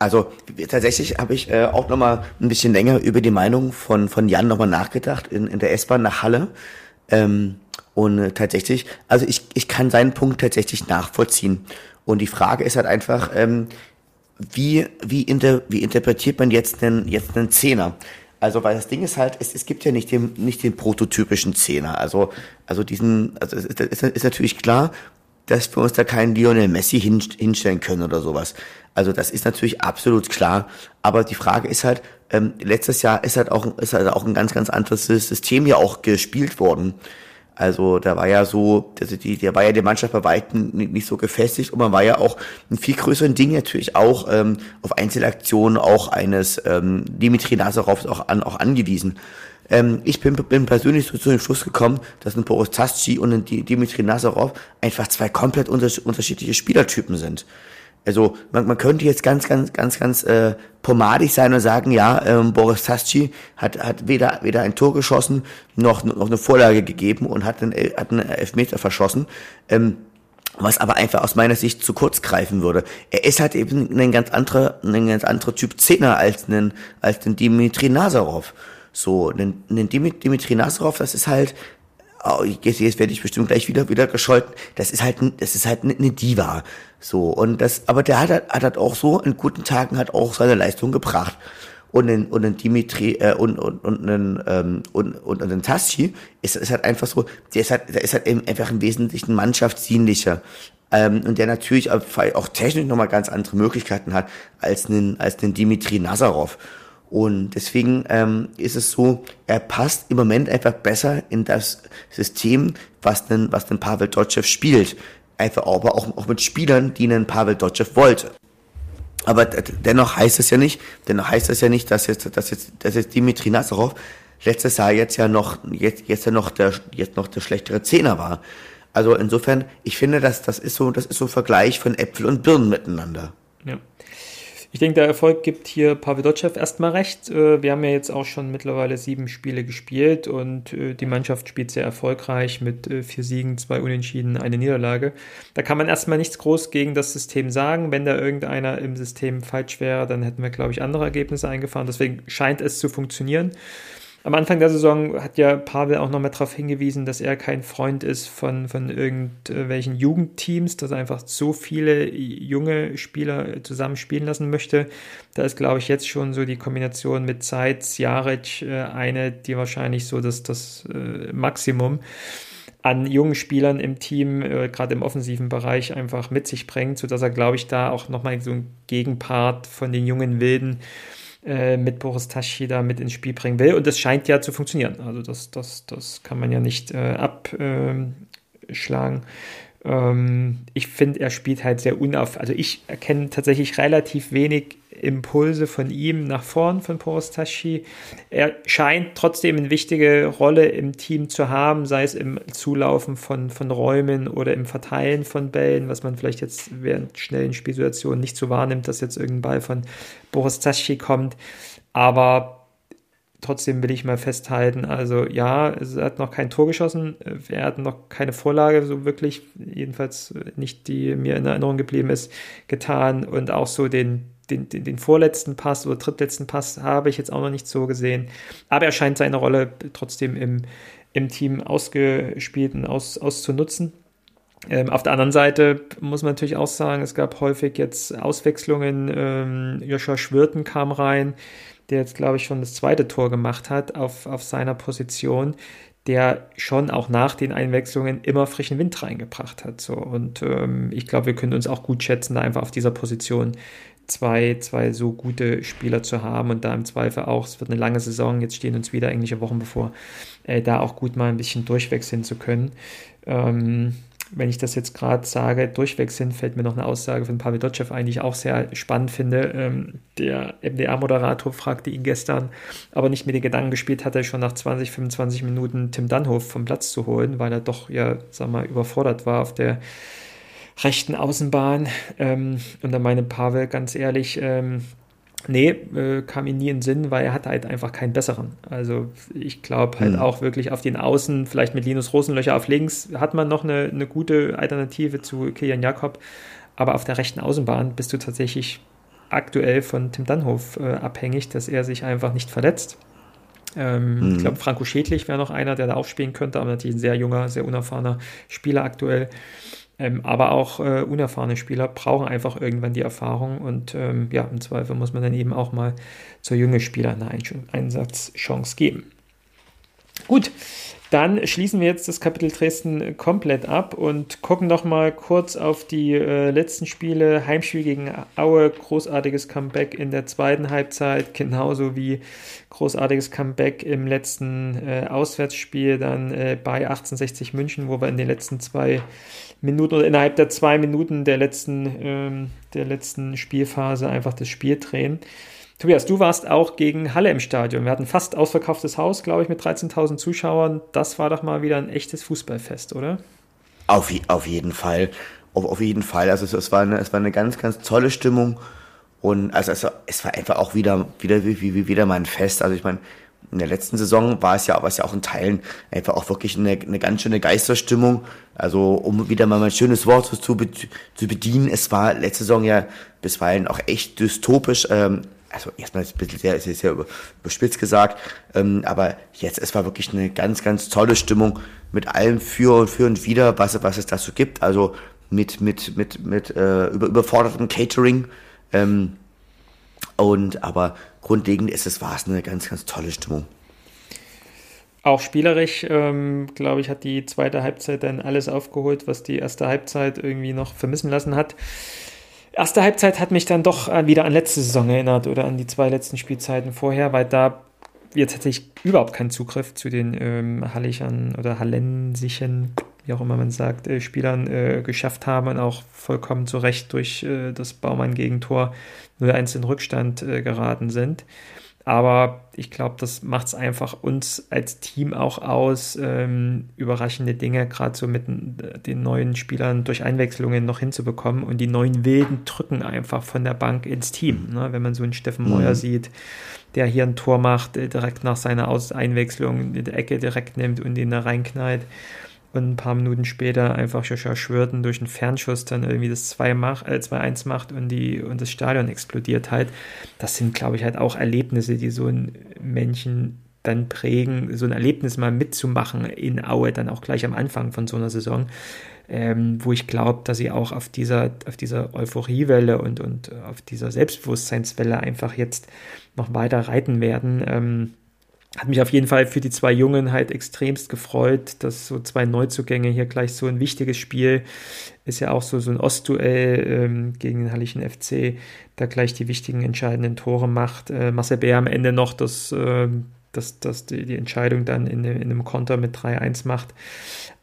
Also tatsächlich habe ich äh, auch nochmal ein bisschen länger über die Meinung von, von Jan nochmal nachgedacht in, in der S-Bahn nach Halle. Ähm, und äh, tatsächlich, also ich, ich kann seinen Punkt tatsächlich nachvollziehen. Und die Frage ist halt einfach, ähm, wie, wie, inter, wie interpretiert man jetzt einen, jetzt einen Zehner? Also, weil das Ding ist halt, es, es gibt ja nicht den, nicht den prototypischen Zehner. Also, also diesen, also es ist, ist natürlich klar, dass wir uns da keinen Lionel Messi hinstellen können oder sowas. Also das ist natürlich absolut klar. Aber die Frage ist halt, ähm, letztes Jahr ist halt auch, ist halt auch ein ganz, ganz anderes System ja auch gespielt worden. Also da war ja so, also die, der war ja die Mannschaft bei Weitem nicht so gefestigt und man war ja auch in viel größeren Dingen natürlich auch ähm, auf Einzelaktionen auch eines ähm, Dimitri Nazarov auch, an, auch angewiesen. Ähm, ich bin, bin persönlich so zu dem Schluss gekommen, dass ein Boris Tasci und ein Dimitri Nazarov einfach zwei komplett unterschiedliche Spielertypen sind. Also man, man könnte jetzt ganz, ganz, ganz, ganz äh, pomadig sein und sagen, ja, ähm, Boris Tasci hat, hat weder, weder ein Tor geschossen noch, noch eine Vorlage gegeben und hat einen, hat einen Elfmeter verschossen. Ähm, was aber einfach aus meiner Sicht zu kurz greifen würde. Er ist halt eben ein ganz anderer, ein ganz anderer Typ Zehner als ein, als den Dimitri Nazarov. So, ein, ein Dimitri Nazarov, das ist halt, oh, jetzt, jetzt werde ich bestimmt gleich wieder wieder gescholten. Das ist halt, das ist halt eine Diva. So und das, aber der hat, hat halt auch so in guten Tagen hat auch seine Leistung gebracht. Und ein, und ein Dimitri äh, und und und ein ähm, und und ein Tassi ist, ist halt einfach so, der ist halt, der ist halt eben einfach im Wesentlichen mannschaftsdienlicher. Ähm, und der natürlich auch, technisch nochmal ganz andere Möglichkeiten hat als ein, als ein Dimitri Nazarov. Und deswegen ähm, ist es so, er passt im Moment einfach besser in das System, was denn, was denn Pavel Dotschew spielt. Einfach aber auch, auch mit Spielern, die einen Pavel Dotschew wollte. Aber dennoch heißt es ja nicht, dennoch heißt es ja nicht, dass jetzt, dass jetzt, dass jetzt Dimitri Nazarov letztes Jahr jetzt ja noch, jetzt, jetzt ja noch der, jetzt noch der schlechtere Zehner war. Also insofern, ich finde, dass das ist so, das ist so ein Vergleich von Äpfel und Birnen miteinander. Ja. Ich denke, der Erfolg gibt hier Pavlodschew erstmal recht. Äh, wir haben ja jetzt auch schon mittlerweile sieben Spiele gespielt und äh, die Mannschaft spielt sehr erfolgreich mit äh, vier Siegen, zwei Unentschieden, eine Niederlage. Da kann man erstmal nichts groß gegen das System sagen. Wenn da irgendeiner im System falsch wäre, dann hätten wir, glaube ich, andere Ergebnisse eingefahren. Deswegen scheint es zu funktionieren. Am Anfang der Saison hat ja Pavel auch nochmal darauf hingewiesen, dass er kein Freund ist von, von irgendwelchen Jugendteams, dass er einfach so viele junge Spieler zusammen spielen lassen möchte. Da ist, glaube ich, jetzt schon so die Kombination mit Zeit, Jaric äh, eine, die wahrscheinlich so das, das äh, Maximum an jungen Spielern im Team, äh, gerade im offensiven Bereich, einfach mit sich bringt, sodass er, glaube ich, da auch nochmal so ein Gegenpart von den jungen Wilden mit Boris Taschi da mit ins Spiel bringen will. Und das scheint ja zu funktionieren. Also das, das, das kann man ja nicht äh, abschlagen. Ähm, ich finde, er spielt halt sehr unauf. Also ich erkenne tatsächlich relativ wenig Impulse von ihm nach vorn, von Porostashi. Er scheint trotzdem eine wichtige Rolle im Team zu haben, sei es im Zulaufen von, von Räumen oder im Verteilen von Bällen, was man vielleicht jetzt während schnellen Spielsituationen nicht so wahrnimmt, dass jetzt irgendein Ball von Porostashi kommt. Aber trotzdem will ich mal festhalten, also ja, er hat noch kein Tor geschossen, er hat noch keine Vorlage so wirklich, jedenfalls nicht, die mir in Erinnerung geblieben ist, getan und auch so den den, den, den vorletzten Pass oder drittletzten Pass habe ich jetzt auch noch nicht so gesehen. Aber er scheint seine Rolle trotzdem im, im Team ausgespielt und aus, auszunutzen. Ähm, auf der anderen Seite muss man natürlich auch sagen, es gab häufig jetzt Auswechslungen. Ähm, Joshua Schwirten kam rein, der jetzt, glaube ich, schon das zweite Tor gemacht hat auf, auf seiner Position, der schon auch nach den Einwechslungen immer frischen Wind reingebracht hat. So. Und ähm, ich glaube, wir können uns auch gut schätzen, da einfach auf dieser Position zwei, zwei so gute Spieler zu haben und da im Zweifel auch, es wird eine lange Saison, jetzt stehen uns wieder englische Wochen bevor, äh, da auch gut mal ein bisschen durchwechseln zu können. Ähm, wenn ich das jetzt gerade sage, durchwechseln, fällt mir noch eine Aussage von Pavel Dotschew ein, die ich auch sehr spannend finde. Ähm, der MDR-Moderator fragte ihn gestern, aber nicht mit den Gedanken gespielt hatte, schon nach 20, 25 Minuten Tim Dunhof vom Platz zu holen, weil er doch ja, sag mal, überfordert war auf der rechten Außenbahn. Ähm, und dann meine Pavel ganz ehrlich, ähm, nee, äh, kam ihm nie in den Sinn, weil er hat halt einfach keinen besseren. Also ich glaube halt mhm. auch wirklich auf den Außen, vielleicht mit Linus Rosenlöcher auf links, hat man noch eine, eine gute Alternative zu Kilian Jakob. Aber auf der rechten Außenbahn bist du tatsächlich aktuell von Tim Dannhof äh, abhängig, dass er sich einfach nicht verletzt. Ähm, mhm. Ich glaube, Franco Schädlich wäre noch einer, der da aufspielen könnte, aber natürlich ein sehr junger, sehr unerfahrener Spieler aktuell. Ähm, aber auch äh, unerfahrene Spieler brauchen einfach irgendwann die Erfahrung und ähm, ja, im Zweifel muss man dann eben auch mal zu jungen Spielern eine Einsatzchance geben. Gut, dann schließen wir jetzt das Kapitel Dresden komplett ab und gucken noch mal kurz auf die äh, letzten Spiele. Heimspiel gegen Aue, großartiges Comeback in der zweiten Halbzeit, genauso wie großartiges Comeback im letzten äh, Auswärtsspiel dann äh, bei 1860 München, wo wir in den letzten zwei Minuten oder innerhalb der zwei Minuten der letzten, ähm, der letzten Spielphase einfach das Spiel drehen. Tobias, du warst auch gegen Halle im Stadion. Wir hatten fast ausverkauftes Haus, glaube ich, mit 13.000 Zuschauern. Das war doch mal wieder ein echtes Fußballfest, oder? Auf, auf jeden Fall. Auf, auf jeden Fall. Also es, es, war eine, es war eine ganz, ganz tolle Stimmung. Und also es, es war einfach auch wieder, wieder, wie, wie, wieder mal ein Fest. Also ich meine, in der letzten Saison war es ja, war es ja auch in Teilen einfach auch wirklich eine, eine ganz schöne Geisterstimmung. Also um wieder mal ein schönes Wort zu, zu bedienen, es war letzte Saison ja bisweilen auch echt dystopisch. Ähm, also erstmal ist ein bisschen sehr, ist sehr überspitzt gesagt, ähm, aber jetzt, es war wirklich eine ganz, ganz tolle Stimmung mit allem für und für und wieder, was, was es dazu gibt, also mit, mit, mit, mit äh, über, überfordertem Catering, ähm, und aber grundlegend ist es, war es eine ganz, ganz tolle Stimmung. Auch spielerisch, ähm, glaube ich, hat die zweite Halbzeit dann alles aufgeholt, was die erste Halbzeit irgendwie noch vermissen lassen hat. Erste Halbzeit hat mich dann doch wieder an letzte Saison erinnert oder an die zwei letzten Spielzeiten vorher, weil da jetzt hatte ich überhaupt keinen Zugriff zu den ähm, Hallichern oder Hallensischen, wie auch immer man sagt, äh, Spielern äh, geschafft haben und auch vollkommen zu Recht durch äh, das Baumann-Gegentor 0-1 in Rückstand äh, geraten sind. Aber ich glaube, das macht es einfach uns als Team auch aus, ähm, überraschende Dinge gerade so mit den neuen Spielern durch Einwechslungen noch hinzubekommen. Und die neuen Wilden drücken einfach von der Bank ins Team. Ne? Wenn man so einen Steffen mhm. Meuer sieht, der hier ein Tor macht, äh, direkt nach seiner Aus Einwechslung in die Ecke direkt nimmt und ihn da reinknallt und ein paar Minuten später einfach Joshua Schwirten durch einen Fernschuss dann irgendwie das 2-1 macht, äh, 2 macht und, die, und das Stadion explodiert halt. Das sind, glaube ich, halt auch Erlebnisse, die so ein Männchen dann prägen, so ein Erlebnis mal mitzumachen in Aue, dann auch gleich am Anfang von so einer Saison, ähm, wo ich glaube, dass sie auch auf dieser, auf dieser Euphoriewelle und, und auf dieser Selbstbewusstseinswelle einfach jetzt noch weiter reiten werden. Ähm, hat mich auf jeden Fall für die zwei Jungen halt extremst gefreut, dass so zwei Neuzugänge hier gleich so ein wichtiges Spiel ist ja auch so, so ein Ostduell ähm, gegen den Hallischen FC, da gleich die wichtigen entscheidenden Tore macht. Äh, Marcel Bär am Ende noch das, äh, das, das die, die Entscheidung dann in, in einem Konter mit 3-1 macht.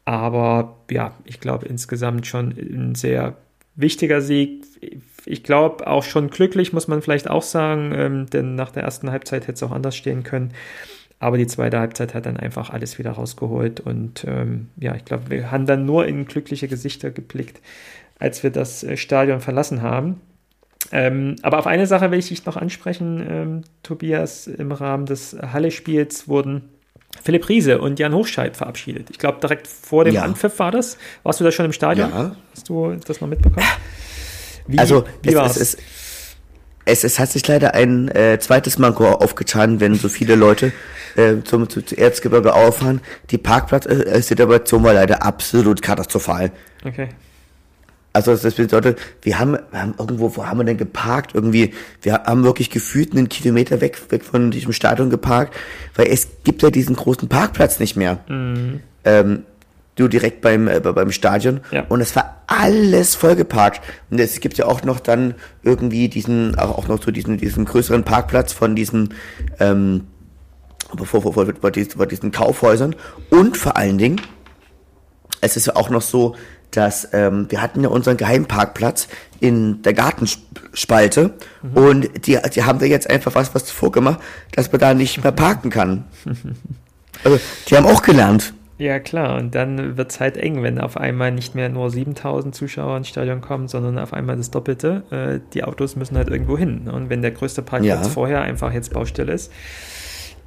Aber ja, ich glaube insgesamt schon ein sehr wichtiger Sieg. Ich glaube auch schon glücklich, muss man vielleicht auch sagen, ähm, denn nach der ersten Halbzeit hätte es auch anders stehen können. Aber die zweite Halbzeit hat dann einfach alles wieder rausgeholt. Und ähm, ja, ich glaube, wir haben dann nur in glückliche Gesichter geblickt, als wir das äh, Stadion verlassen haben. Ähm, aber auf eine Sache will ich dich noch ansprechen, ähm, Tobias. Im Rahmen des Halle-Spiels wurden Philipp Riese und Jan Hochscheid verabschiedet. Ich glaube, direkt vor dem ja. Anpfiff war das. Warst du da schon im Stadion? Ja. Hast du das noch mitbekommen? Wie, also, wie es, es, es, es, hat sich leider ein äh, zweites Manko aufgetan, wenn so viele Leute äh, zum, zu, zu Erzgebirge auffahren. Die Parkplatzsituation war leider absolut katastrophal. Okay. Also das bedeutet, wir haben, wir haben irgendwo, wo haben wir denn geparkt? Irgendwie, wir haben wirklich gefühlt einen Kilometer weg, weg von diesem Stadion geparkt, weil es gibt ja diesen großen Parkplatz nicht mehr. Mhm. Ähm, du direkt beim, äh, beim Stadion. Ja. Und es war alles vollgeparkt. Und es gibt ja auch noch dann irgendwie diesen, auch noch so diesen, diesen größeren Parkplatz von diesen, ähm, vor, vor, vor, vor, diesen, vor diesen Kaufhäusern. Und vor allen Dingen, es ist ja auch noch so, dass ähm, wir hatten ja unseren Geheimparkplatz in der Gartenspalte mhm. und die, die haben da jetzt einfach was, was vorgemacht, dass man da nicht mehr parken kann. [laughs] Also, die haben auch gelernt. Ja, klar. Und dann wird es halt eng, wenn auf einmal nicht mehr nur 7000 Zuschauer ins Stadion kommen, sondern auf einmal das Doppelte. Äh, die Autos müssen halt irgendwo hin. Und wenn der größte Parkplatz ja. vorher einfach jetzt Baustelle ist,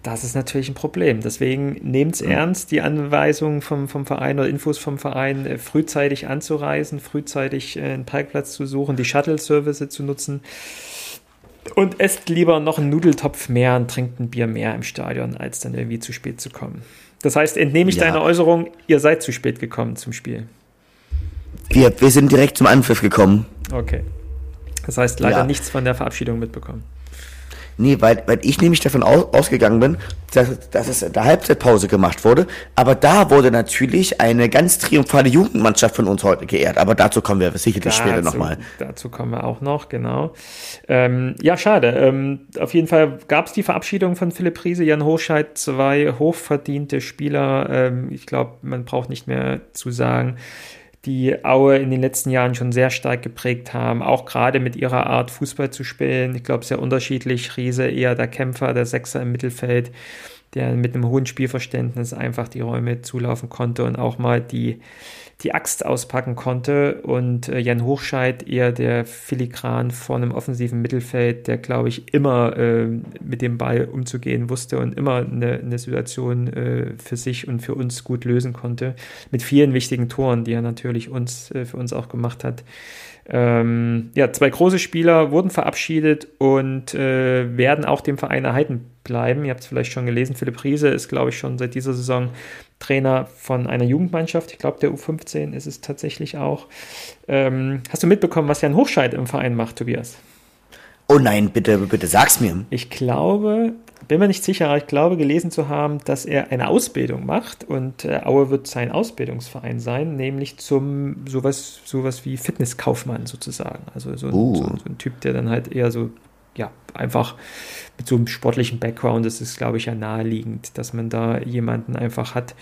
das ist natürlich ein Problem. Deswegen nehmt es mhm. ernst, die Anweisungen vom, vom Verein oder Infos vom Verein äh, frühzeitig anzureisen, frühzeitig äh, einen Parkplatz zu suchen, die Shuttle-Service zu nutzen. Und esst lieber noch einen Nudeltopf mehr und trinkt ein Bier mehr im Stadion, als dann irgendwie zu spät zu kommen. Das heißt, entnehme ich ja. deine Äußerung, ihr seid zu spät gekommen zum Spiel. Wir, wir sind direkt zum Anpfiff gekommen. Okay. Das heißt, leider ja. nichts von der Verabschiedung mitbekommen. Nee, weil, weil ich nämlich davon aus, ausgegangen bin, dass, dass es in der Halbzeitpause gemacht wurde. Aber da wurde natürlich eine ganz triumphale Jugendmannschaft von uns heute geehrt. Aber dazu kommen wir sicherlich dazu, später nochmal. Dazu kommen wir auch noch, genau. Ähm, ja, schade. Ähm, auf jeden Fall gab es die Verabschiedung von Philipp Riese, Jan Hochscheid, zwei hochverdiente Spieler. Ähm, ich glaube, man braucht nicht mehr zu sagen, die Aue in den letzten Jahren schon sehr stark geprägt haben, auch gerade mit ihrer Art Fußball zu spielen. Ich glaube, sehr unterschiedlich. Riese eher der Kämpfer, der Sechser im Mittelfeld, der mit einem hohen Spielverständnis einfach die Räume zulaufen konnte und auch mal die die Axt auspacken konnte und äh, Jan Hochscheid eher der Filigran vor einem offensiven Mittelfeld, der, glaube ich, immer äh, mit dem Ball umzugehen wusste und immer eine, eine Situation äh, für sich und für uns gut lösen konnte. Mit vielen wichtigen Toren, die er natürlich uns, äh, für uns auch gemacht hat. Ähm, ja, zwei große Spieler wurden verabschiedet und äh, werden auch dem Verein erhalten bleiben. Ihr habt es vielleicht schon gelesen, Philipp Riese ist, glaube ich, schon seit dieser Saison Trainer von einer Jugendmannschaft. Ich glaube, der U15 ist es tatsächlich auch. Ähm, hast du mitbekommen, was Jan Hochscheid im Verein macht, Tobias? Oh nein, bitte, bitte sag's mir. Ich glaube, bin mir nicht sicher, aber ich glaube gelesen zu haben, dass er eine Ausbildung macht und äh, Aue wird sein Ausbildungsverein sein, nämlich zum sowas, sowas wie Fitnesskaufmann sozusagen. Also so, uh. so, so ein Typ, der dann halt eher so ja, einfach mit so einem sportlichen Background, das ist, glaube ich, ja naheliegend, dass man da jemanden einfach hat,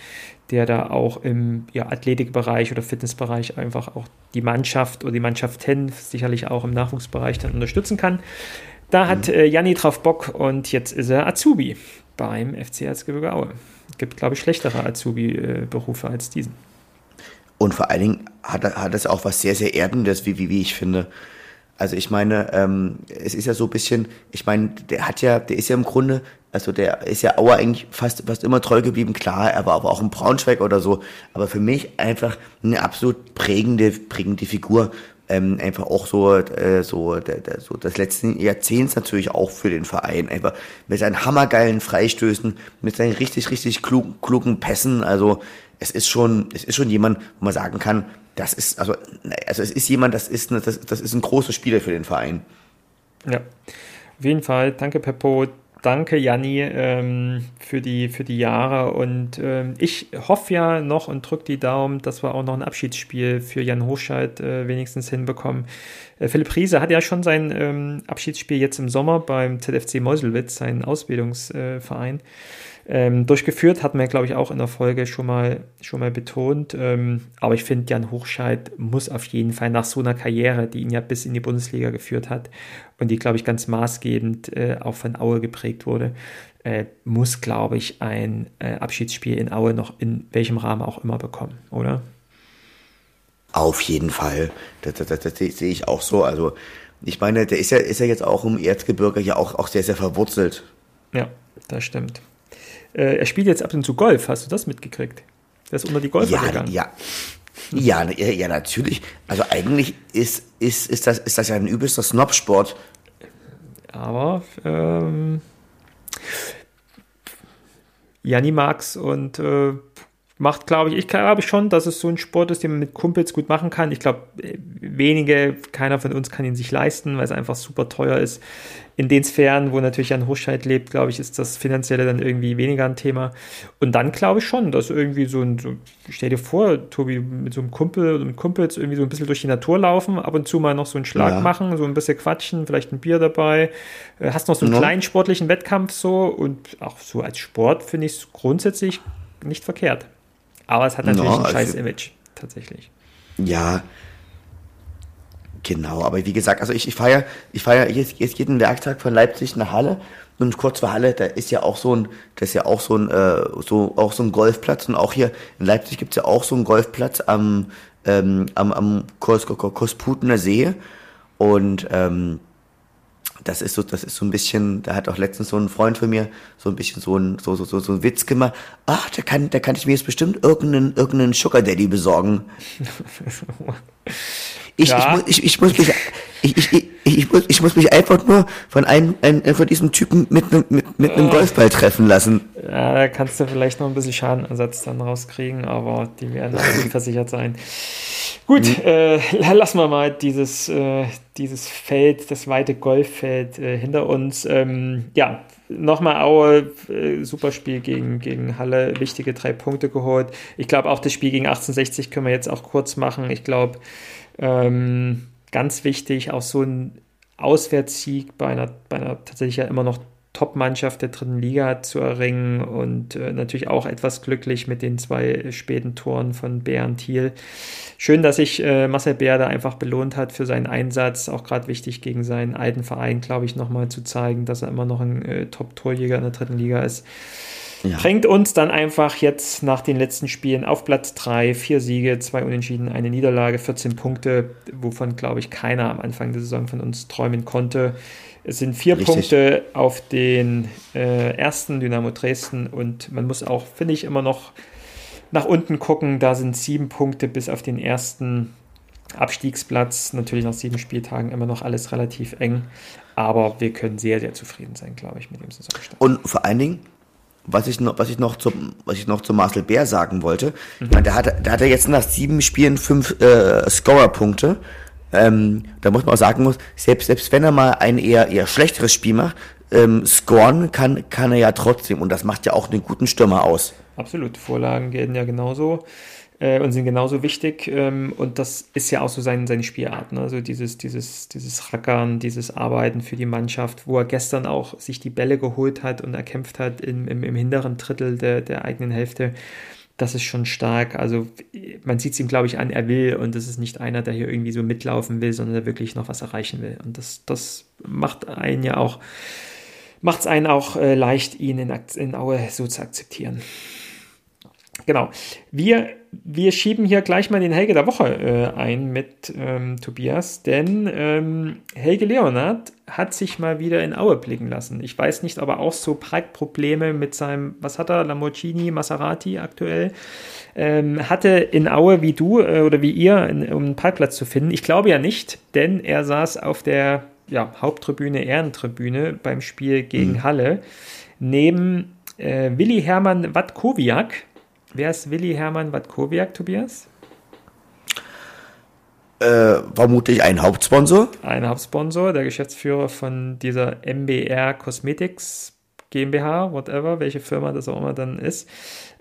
der da auch im ja, Athletikbereich oder Fitnessbereich einfach auch die Mannschaft oder die Mannschaften sicherlich auch im Nachwuchsbereich dann unterstützen kann. Da hat mhm. äh, Janni drauf Bock und jetzt ist er Azubi beim FC Erzgebirge Aue. Es gibt, glaube ich, schlechtere Azubi-Berufe als diesen. Und vor allen Dingen hat, hat es auch was sehr, sehr Erdendes, wie, wie, wie ich finde. Also ich meine, ähm, es ist ja so ein bisschen, ich meine, der hat ja, der ist ja im Grunde, also der ist ja Auer eigentlich fast, fast immer treu geblieben. Klar, er war aber auch ein Braunschweig oder so. Aber für mich einfach eine absolut prägende, prägende Figur. Ähm, einfach auch so, äh, so, der, der, so das letzten Jahrzehnts natürlich auch für den Verein. Einfach mit seinen hammergeilen Freistößen, mit seinen richtig, richtig klugen, klugen Pässen. Also es ist schon, es ist schon jemand, wo man sagen kann, das ist, also, also es ist jemand, das ist, eine, das, das ist ein großer Spieler für den Verein. Ja, auf jeden Fall. Danke, Peppo. Danke, Janni, ähm, für, die, für die Jahre. Und ähm, ich hoffe ja noch und drücke die Daumen, dass wir auch noch ein Abschiedsspiel für Jan Hochscheid äh, wenigstens hinbekommen. Äh, Philipp Riese hat ja schon sein ähm, Abschiedsspiel jetzt im Sommer beim ZFC Meuselwitz, sein Ausbildungsverein. Äh, ähm, durchgeführt, hat man, glaube ich, auch in der Folge schon mal, schon mal betont. Ähm, aber ich finde, Jan Hochscheid muss auf jeden Fall nach so einer Karriere, die ihn ja bis in die Bundesliga geführt hat und die, glaube ich, ganz maßgebend äh, auch von Aue geprägt wurde, äh, muss, glaube ich, ein äh, Abschiedsspiel in Aue noch in welchem Rahmen auch immer bekommen, oder? Auf jeden Fall. Das, das, das, das sehe ich auch so. Also, ich meine, der ist ja, ist ja jetzt auch im Erzgebirge ja auch, auch sehr, sehr verwurzelt. Ja, das stimmt. Äh, er spielt jetzt ab und zu Golf. Hast du das mitgekriegt? Der ist unter die Golfer ja, gegangen. Ja, ja, ja, natürlich. Also eigentlich ist, ist, ist, das, ist das ja ein übelster Snob-Sport. Aber ähm, Janni mag's und äh, macht, glaube ich, ich glaube schon, dass es so ein Sport ist, den man mit Kumpels gut machen kann. Ich glaube, wenige, keiner von uns kann ihn sich leisten, weil es einfach super teuer ist. In den Sphären, wo natürlich ein Hochscheid lebt, glaube ich, ist das Finanzielle dann irgendwie weniger ein Thema. Und dann glaube ich schon, dass irgendwie so ein, so, stell dir vor, Tobi, mit so einem Kumpel oder mit Kumpels irgendwie so ein bisschen durch die Natur laufen, ab und zu mal noch so einen Schlag ja. machen, so ein bisschen quatschen, vielleicht ein Bier dabei. Äh, hast noch so einen no. kleinen sportlichen Wettkampf so und auch so als Sport finde ich es grundsätzlich nicht verkehrt. Aber es hat natürlich no, ein scheiß also, Image, tatsächlich. Ja, genau. Aber wie gesagt, also ich, ich fahre ich fahr jetzt, jetzt jeden Werktag von Leipzig nach Halle und kurz vor Halle, da ist ja auch so ein, das ist ja auch so ein, äh, so, auch so ein Golfplatz und auch hier in Leipzig gibt's ja auch so einen Golfplatz am, ähm, am, am Kos, Kosputener See und ähm, das ist so, das ist so ein bisschen, da hat auch letztens so ein Freund von mir so ein bisschen so ein, so, so, so, so ein Witz gemacht. Ach, da kann, da kann ich mir jetzt bestimmt irgendeinen, irgendeinen Sugar Daddy besorgen. [laughs] Ich, ja. ich, ich, ich, muss mich, ich, ich, ich, muss, ich muss mich einfach nur von einem, einem von diesem Typen mit einem mit, mit einem Golfball treffen lassen. Ja, da kannst du vielleicht noch ein bisschen Schadenersatz dann rauskriegen, aber die werden versichert sein. Gut, mhm. äh, lassen wir mal dieses, äh, dieses Feld, das weite Golffeld äh, hinter uns. Ähm, ja, nochmal Aue, äh, super Spiel gegen, gegen Halle, wichtige drei Punkte geholt. Ich glaube auch das Spiel gegen 1860 können wir jetzt auch kurz machen. Ich glaube, ähm, ganz wichtig, auch so ein Auswärtssieg bei einer, bei einer tatsächlich ja immer noch Top-Mannschaft der dritten Liga zu erringen und äh, natürlich auch etwas glücklich mit den zwei späten Toren von Bären Thiel. Schön, dass sich äh, Marcel Bär da einfach belohnt hat für seinen Einsatz. Auch gerade wichtig gegen seinen alten Verein, glaube ich, nochmal zu zeigen, dass er immer noch ein äh, Top-Torjäger in der dritten Liga ist. Ja. Bringt uns dann einfach jetzt nach den letzten Spielen auf Platz 3, vier Siege, zwei Unentschieden, eine Niederlage, 14 Punkte, wovon, glaube ich, keiner am Anfang der Saison von uns träumen konnte. Es sind vier Richtig. Punkte auf den äh, ersten Dynamo Dresden und man muss auch, finde ich, immer noch nach unten gucken. Da sind sieben Punkte bis auf den ersten Abstiegsplatz. Natürlich nach sieben Spieltagen immer noch alles relativ eng. Aber wir können sehr, sehr zufrieden sein, glaube ich, mit dem Saisonstart. Und vor allen Dingen, was ich noch, was ich noch zum, was ich noch zu Marcel Bär sagen wollte, mhm. meine, der hat, der hat jetzt nach sieben Spielen fünf äh, Scorer-Punkte. Ähm, da muss man auch sagen muss, selbst, selbst wenn er mal ein eher, eher schlechteres Spiel macht, ähm, scoren kann, kann er ja trotzdem. Und das macht ja auch einen guten Stürmer aus. Absolut. Vorlagen gelten ja genauso äh, und sind genauso wichtig. Ähm, und das ist ja auch so sein, seine Spielart. Ne? Also dieses, dieses, dieses Rackern, dieses Arbeiten für die Mannschaft, wo er gestern auch sich die Bälle geholt hat und erkämpft hat im, im, im hinteren Drittel der, der eigenen Hälfte. Das ist schon stark. Also man sieht es ihm, glaube ich, an, er will und das ist nicht einer, der hier irgendwie so mitlaufen will, sondern der wirklich noch was erreichen will. Und das, das macht einen ja auch, macht es einen auch äh, leicht, ihn in, in Aue so zu akzeptieren. Genau. Wir, wir schieben hier gleich mal den Helge der Woche äh, ein mit ähm, Tobias, denn ähm, Helge Leonard hat sich mal wieder in Aue blicken lassen. Ich weiß nicht, aber auch so Parkprobleme mit seinem, was hat er, Lamborghini, Maserati aktuell, ähm, hatte in Aue wie du äh, oder wie ihr, in, um einen Parkplatz zu finden. Ich glaube ja nicht, denn er saß auf der ja, Haupttribüne, Ehrentribüne beim Spiel gegen mhm. Halle neben äh, Willi Hermann Watkowiak Wer ist Willi Hermann Watkowiak, Tobias? Äh, vermutlich ein Hauptsponsor. Ein Hauptsponsor, der Geschäftsführer von dieser MBR Cosmetics GmbH, whatever, welche Firma das auch immer dann ist.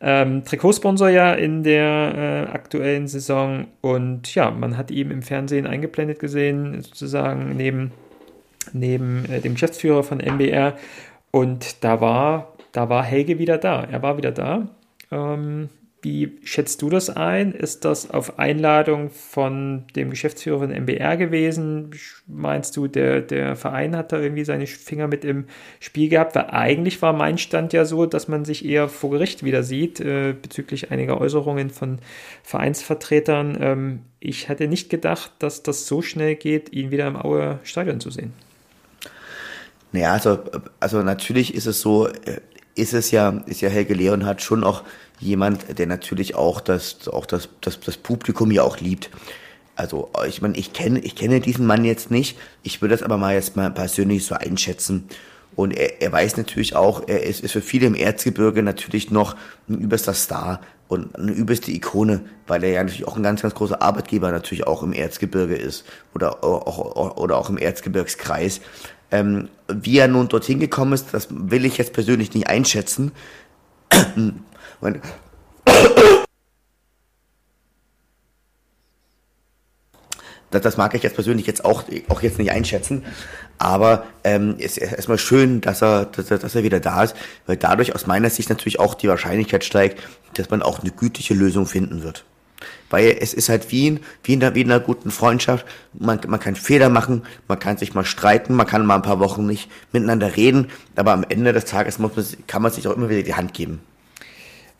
Ähm, Trikotsponsor ja in der äh, aktuellen Saison und ja, man hat ihn im Fernsehen eingeblendet gesehen, sozusagen neben, neben äh, dem Geschäftsführer von MBR und da war, da war Helge wieder da. Er war wieder da ähm, wie schätzt du das ein? Ist das auf Einladung von dem Geschäftsführer von MBR gewesen? Meinst du, der, der Verein hat da irgendwie seine Finger mit im Spiel gehabt? Weil eigentlich war mein Stand ja so, dass man sich eher vor Gericht wieder sieht äh, bezüglich einiger Äußerungen von Vereinsvertretern. Ähm, ich hätte nicht gedacht, dass das so schnell geht, ihn wieder im Aue Stadion zu sehen. Naja, also, also natürlich ist es so, äh, ist es ja, ist ja Helge Leonhardt schon auch jemand, der natürlich auch das, auch das, das, das Publikum ja auch liebt. Also ich meine, ich kenne, ich kenne diesen Mann jetzt nicht. Ich würde das aber mal jetzt mal persönlich so einschätzen. Und er, er weiß natürlich auch, er ist, ist für viele im Erzgebirge natürlich noch ein übelster Star und eine übelste Ikone, weil er ja natürlich auch ein ganz, ganz großer Arbeitgeber natürlich auch im Erzgebirge ist oder auch, oder auch im Erzgebirgskreis. Ähm, wie er nun dorthin gekommen ist, das will ich jetzt persönlich nicht einschätzen. [coughs] das, das mag ich jetzt persönlich jetzt auch, auch jetzt nicht einschätzen. Aber ähm, es ist erstmal schön, dass er, dass, dass er wieder da ist, weil dadurch aus meiner Sicht natürlich auch die Wahrscheinlichkeit steigt, dass man auch eine gütliche Lösung finden wird. Weil es ist halt wie in, wie in, einer, wie in einer guten Freundschaft. Man, man kann Fehler machen, man kann sich mal streiten, man kann mal ein paar Wochen nicht miteinander reden, aber am Ende des Tages muss man, kann man sich auch immer wieder die Hand geben.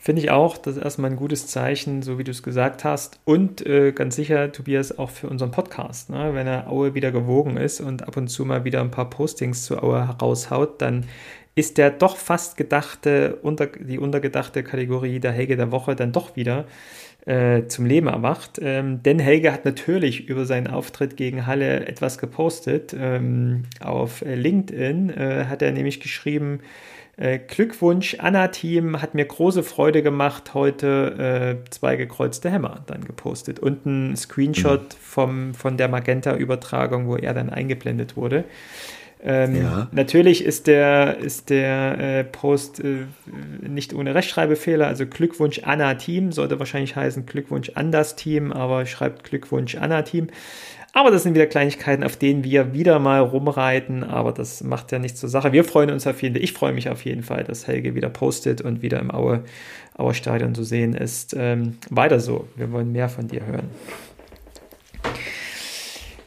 Finde ich auch, das ist erstmal ein gutes Zeichen, so wie du es gesagt hast. Und äh, ganz sicher, Tobias, auch für unseren Podcast. Ne? Wenn er Aue wieder gewogen ist und ab und zu mal wieder ein paar Postings zu Aue heraushaut, dann ist der doch fast gedachte, unter, die untergedachte Kategorie der Helge der Woche dann doch wieder äh, zum Leben erwacht. Ähm, denn Helge hat natürlich über seinen Auftritt gegen Halle etwas gepostet. Ähm, auf LinkedIn äh, hat er nämlich geschrieben, äh, Glückwunsch, Anna-Team, hat mir große Freude gemacht, heute äh, zwei gekreuzte Hämmer dann gepostet. Und ein Screenshot mhm. vom, von der Magenta-Übertragung, wo er dann eingeblendet wurde. Ähm, ja. Natürlich ist der, ist der äh, Post äh, nicht ohne Rechtschreibfehler, also Glückwunsch Anna Team, sollte wahrscheinlich heißen Glückwunsch an das Team, aber schreibt Glückwunsch Anna Team. Aber das sind wieder Kleinigkeiten, auf denen wir wieder mal rumreiten, aber das macht ja nichts zur Sache. Wir freuen uns auf jeden Fall, ich freue mich auf jeden Fall, dass Helge wieder postet und wieder im Aue, Aue Stadion zu sehen ist. Ähm, weiter so, wir wollen mehr von dir hören.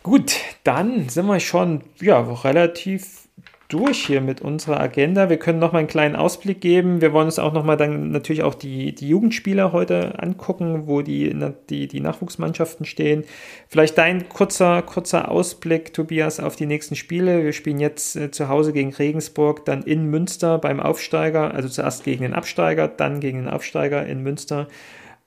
Gut, dann sind wir schon ja, relativ durch hier mit unserer Agenda. Wir können noch mal einen kleinen Ausblick geben. Wir wollen uns auch noch mal dann natürlich auch die, die Jugendspieler heute angucken, wo die, die, die Nachwuchsmannschaften stehen. Vielleicht dein kurzer, kurzer Ausblick, Tobias, auf die nächsten Spiele. Wir spielen jetzt äh, zu Hause gegen Regensburg, dann in Münster beim Aufsteiger, also zuerst gegen den Absteiger, dann gegen den Aufsteiger in Münster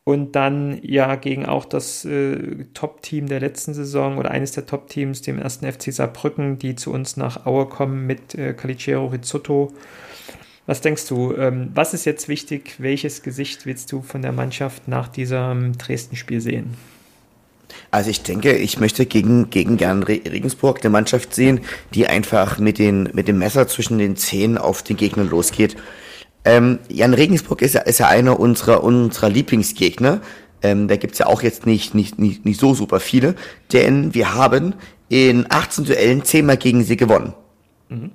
und dann ja gegen auch das äh, Top-Team der letzten Saison oder eines der Top-Teams, dem ersten FC Saarbrücken, die zu uns nach Aue kommen mit äh, Calicero Rizzotto. Was denkst du, ähm, was ist jetzt wichtig? Welches Gesicht willst du von der Mannschaft nach diesem Dresden-Spiel sehen? Also ich denke, ich möchte gegen, gegen gern Regensburg eine Mannschaft sehen, die einfach mit, den, mit dem Messer zwischen den Zähnen auf den Gegner losgeht ähm, Jan Regensburg ist ja, ist ja einer unserer, unserer Lieblingsgegner. Ähm, da gibt's ja auch jetzt nicht, nicht, nicht, nicht so super viele, denn wir haben in 18 Duellen zehnmal gegen sie gewonnen. Mhm.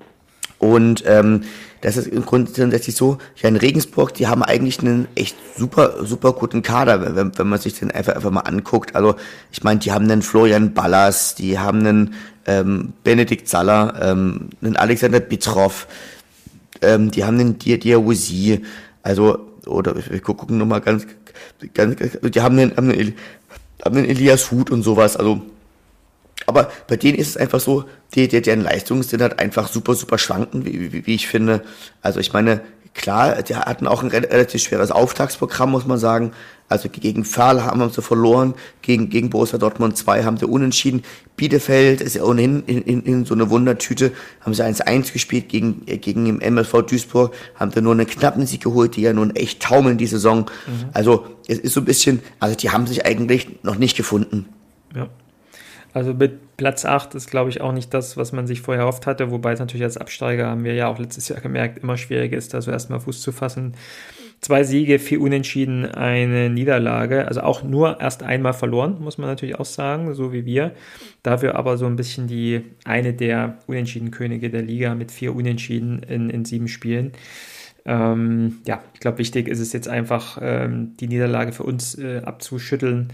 Und ähm, das ist im Grunde grundsätzlich so, ja in Regensburg, die haben eigentlich einen echt super, super guten Kader, wenn, wenn man sich den einfach, einfach mal anguckt. Also ich meine, die haben einen Florian Ballas, die haben einen ähm, Benedikt Zaller, ähm, einen Alexander Bitroff, ähm, die haben den Diawusi, also, oder wir gucken nochmal ganz, ganz, die haben den, haben den, haben den Elias Hut und sowas, also, aber bei denen ist es einfach so, die, die, deren Leistungen sind halt einfach super, super schwanken, wie, wie, wie ich finde. Also ich meine, klar, die hatten auch ein relativ schweres Auftragsprogramm, muss man sagen. Also gegen Ferl haben sie verloren, gegen, gegen Borussia Dortmund 2 haben sie unentschieden. Bielefeld ist ja ohnehin in, in, in so eine Wundertüte, haben sie 1-1 gespielt gegen, gegen im MSV Duisburg, haben da nur einen knappen Sieg geholt, die ja nun echt taumeln die Saison. Mhm. Also es ist so ein bisschen, also die haben sich eigentlich noch nicht gefunden. Ja. Also mit Platz 8 ist, glaube ich, auch nicht das, was man sich vorher erhofft hatte, wobei es natürlich als Absteiger, haben wir ja auch letztes Jahr gemerkt, immer schwieriger ist, da so erstmal Fuß zu fassen. Zwei Siege, vier Unentschieden, eine Niederlage. Also auch nur erst einmal verloren, muss man natürlich auch sagen, so wie wir. Dafür aber so ein bisschen die eine der Unentschieden-Könige der Liga mit vier Unentschieden in, in sieben Spielen. Ähm, ja, ich glaube, wichtig ist es jetzt einfach, ähm, die Niederlage für uns äh, abzuschütteln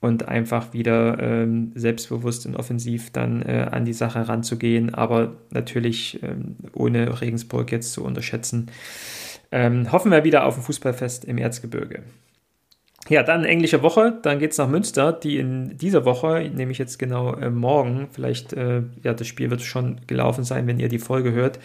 und einfach wieder ähm, selbstbewusst und offensiv dann äh, an die Sache ranzugehen, aber natürlich ähm, ohne Regensburg jetzt zu unterschätzen. Ähm, hoffen wir wieder auf ein Fußballfest im Erzgebirge. Ja, dann englische Woche, dann geht es nach Münster, die in dieser Woche, nämlich jetzt genau äh, morgen, vielleicht, äh, ja, das Spiel wird schon gelaufen sein, wenn ihr die Folge hört,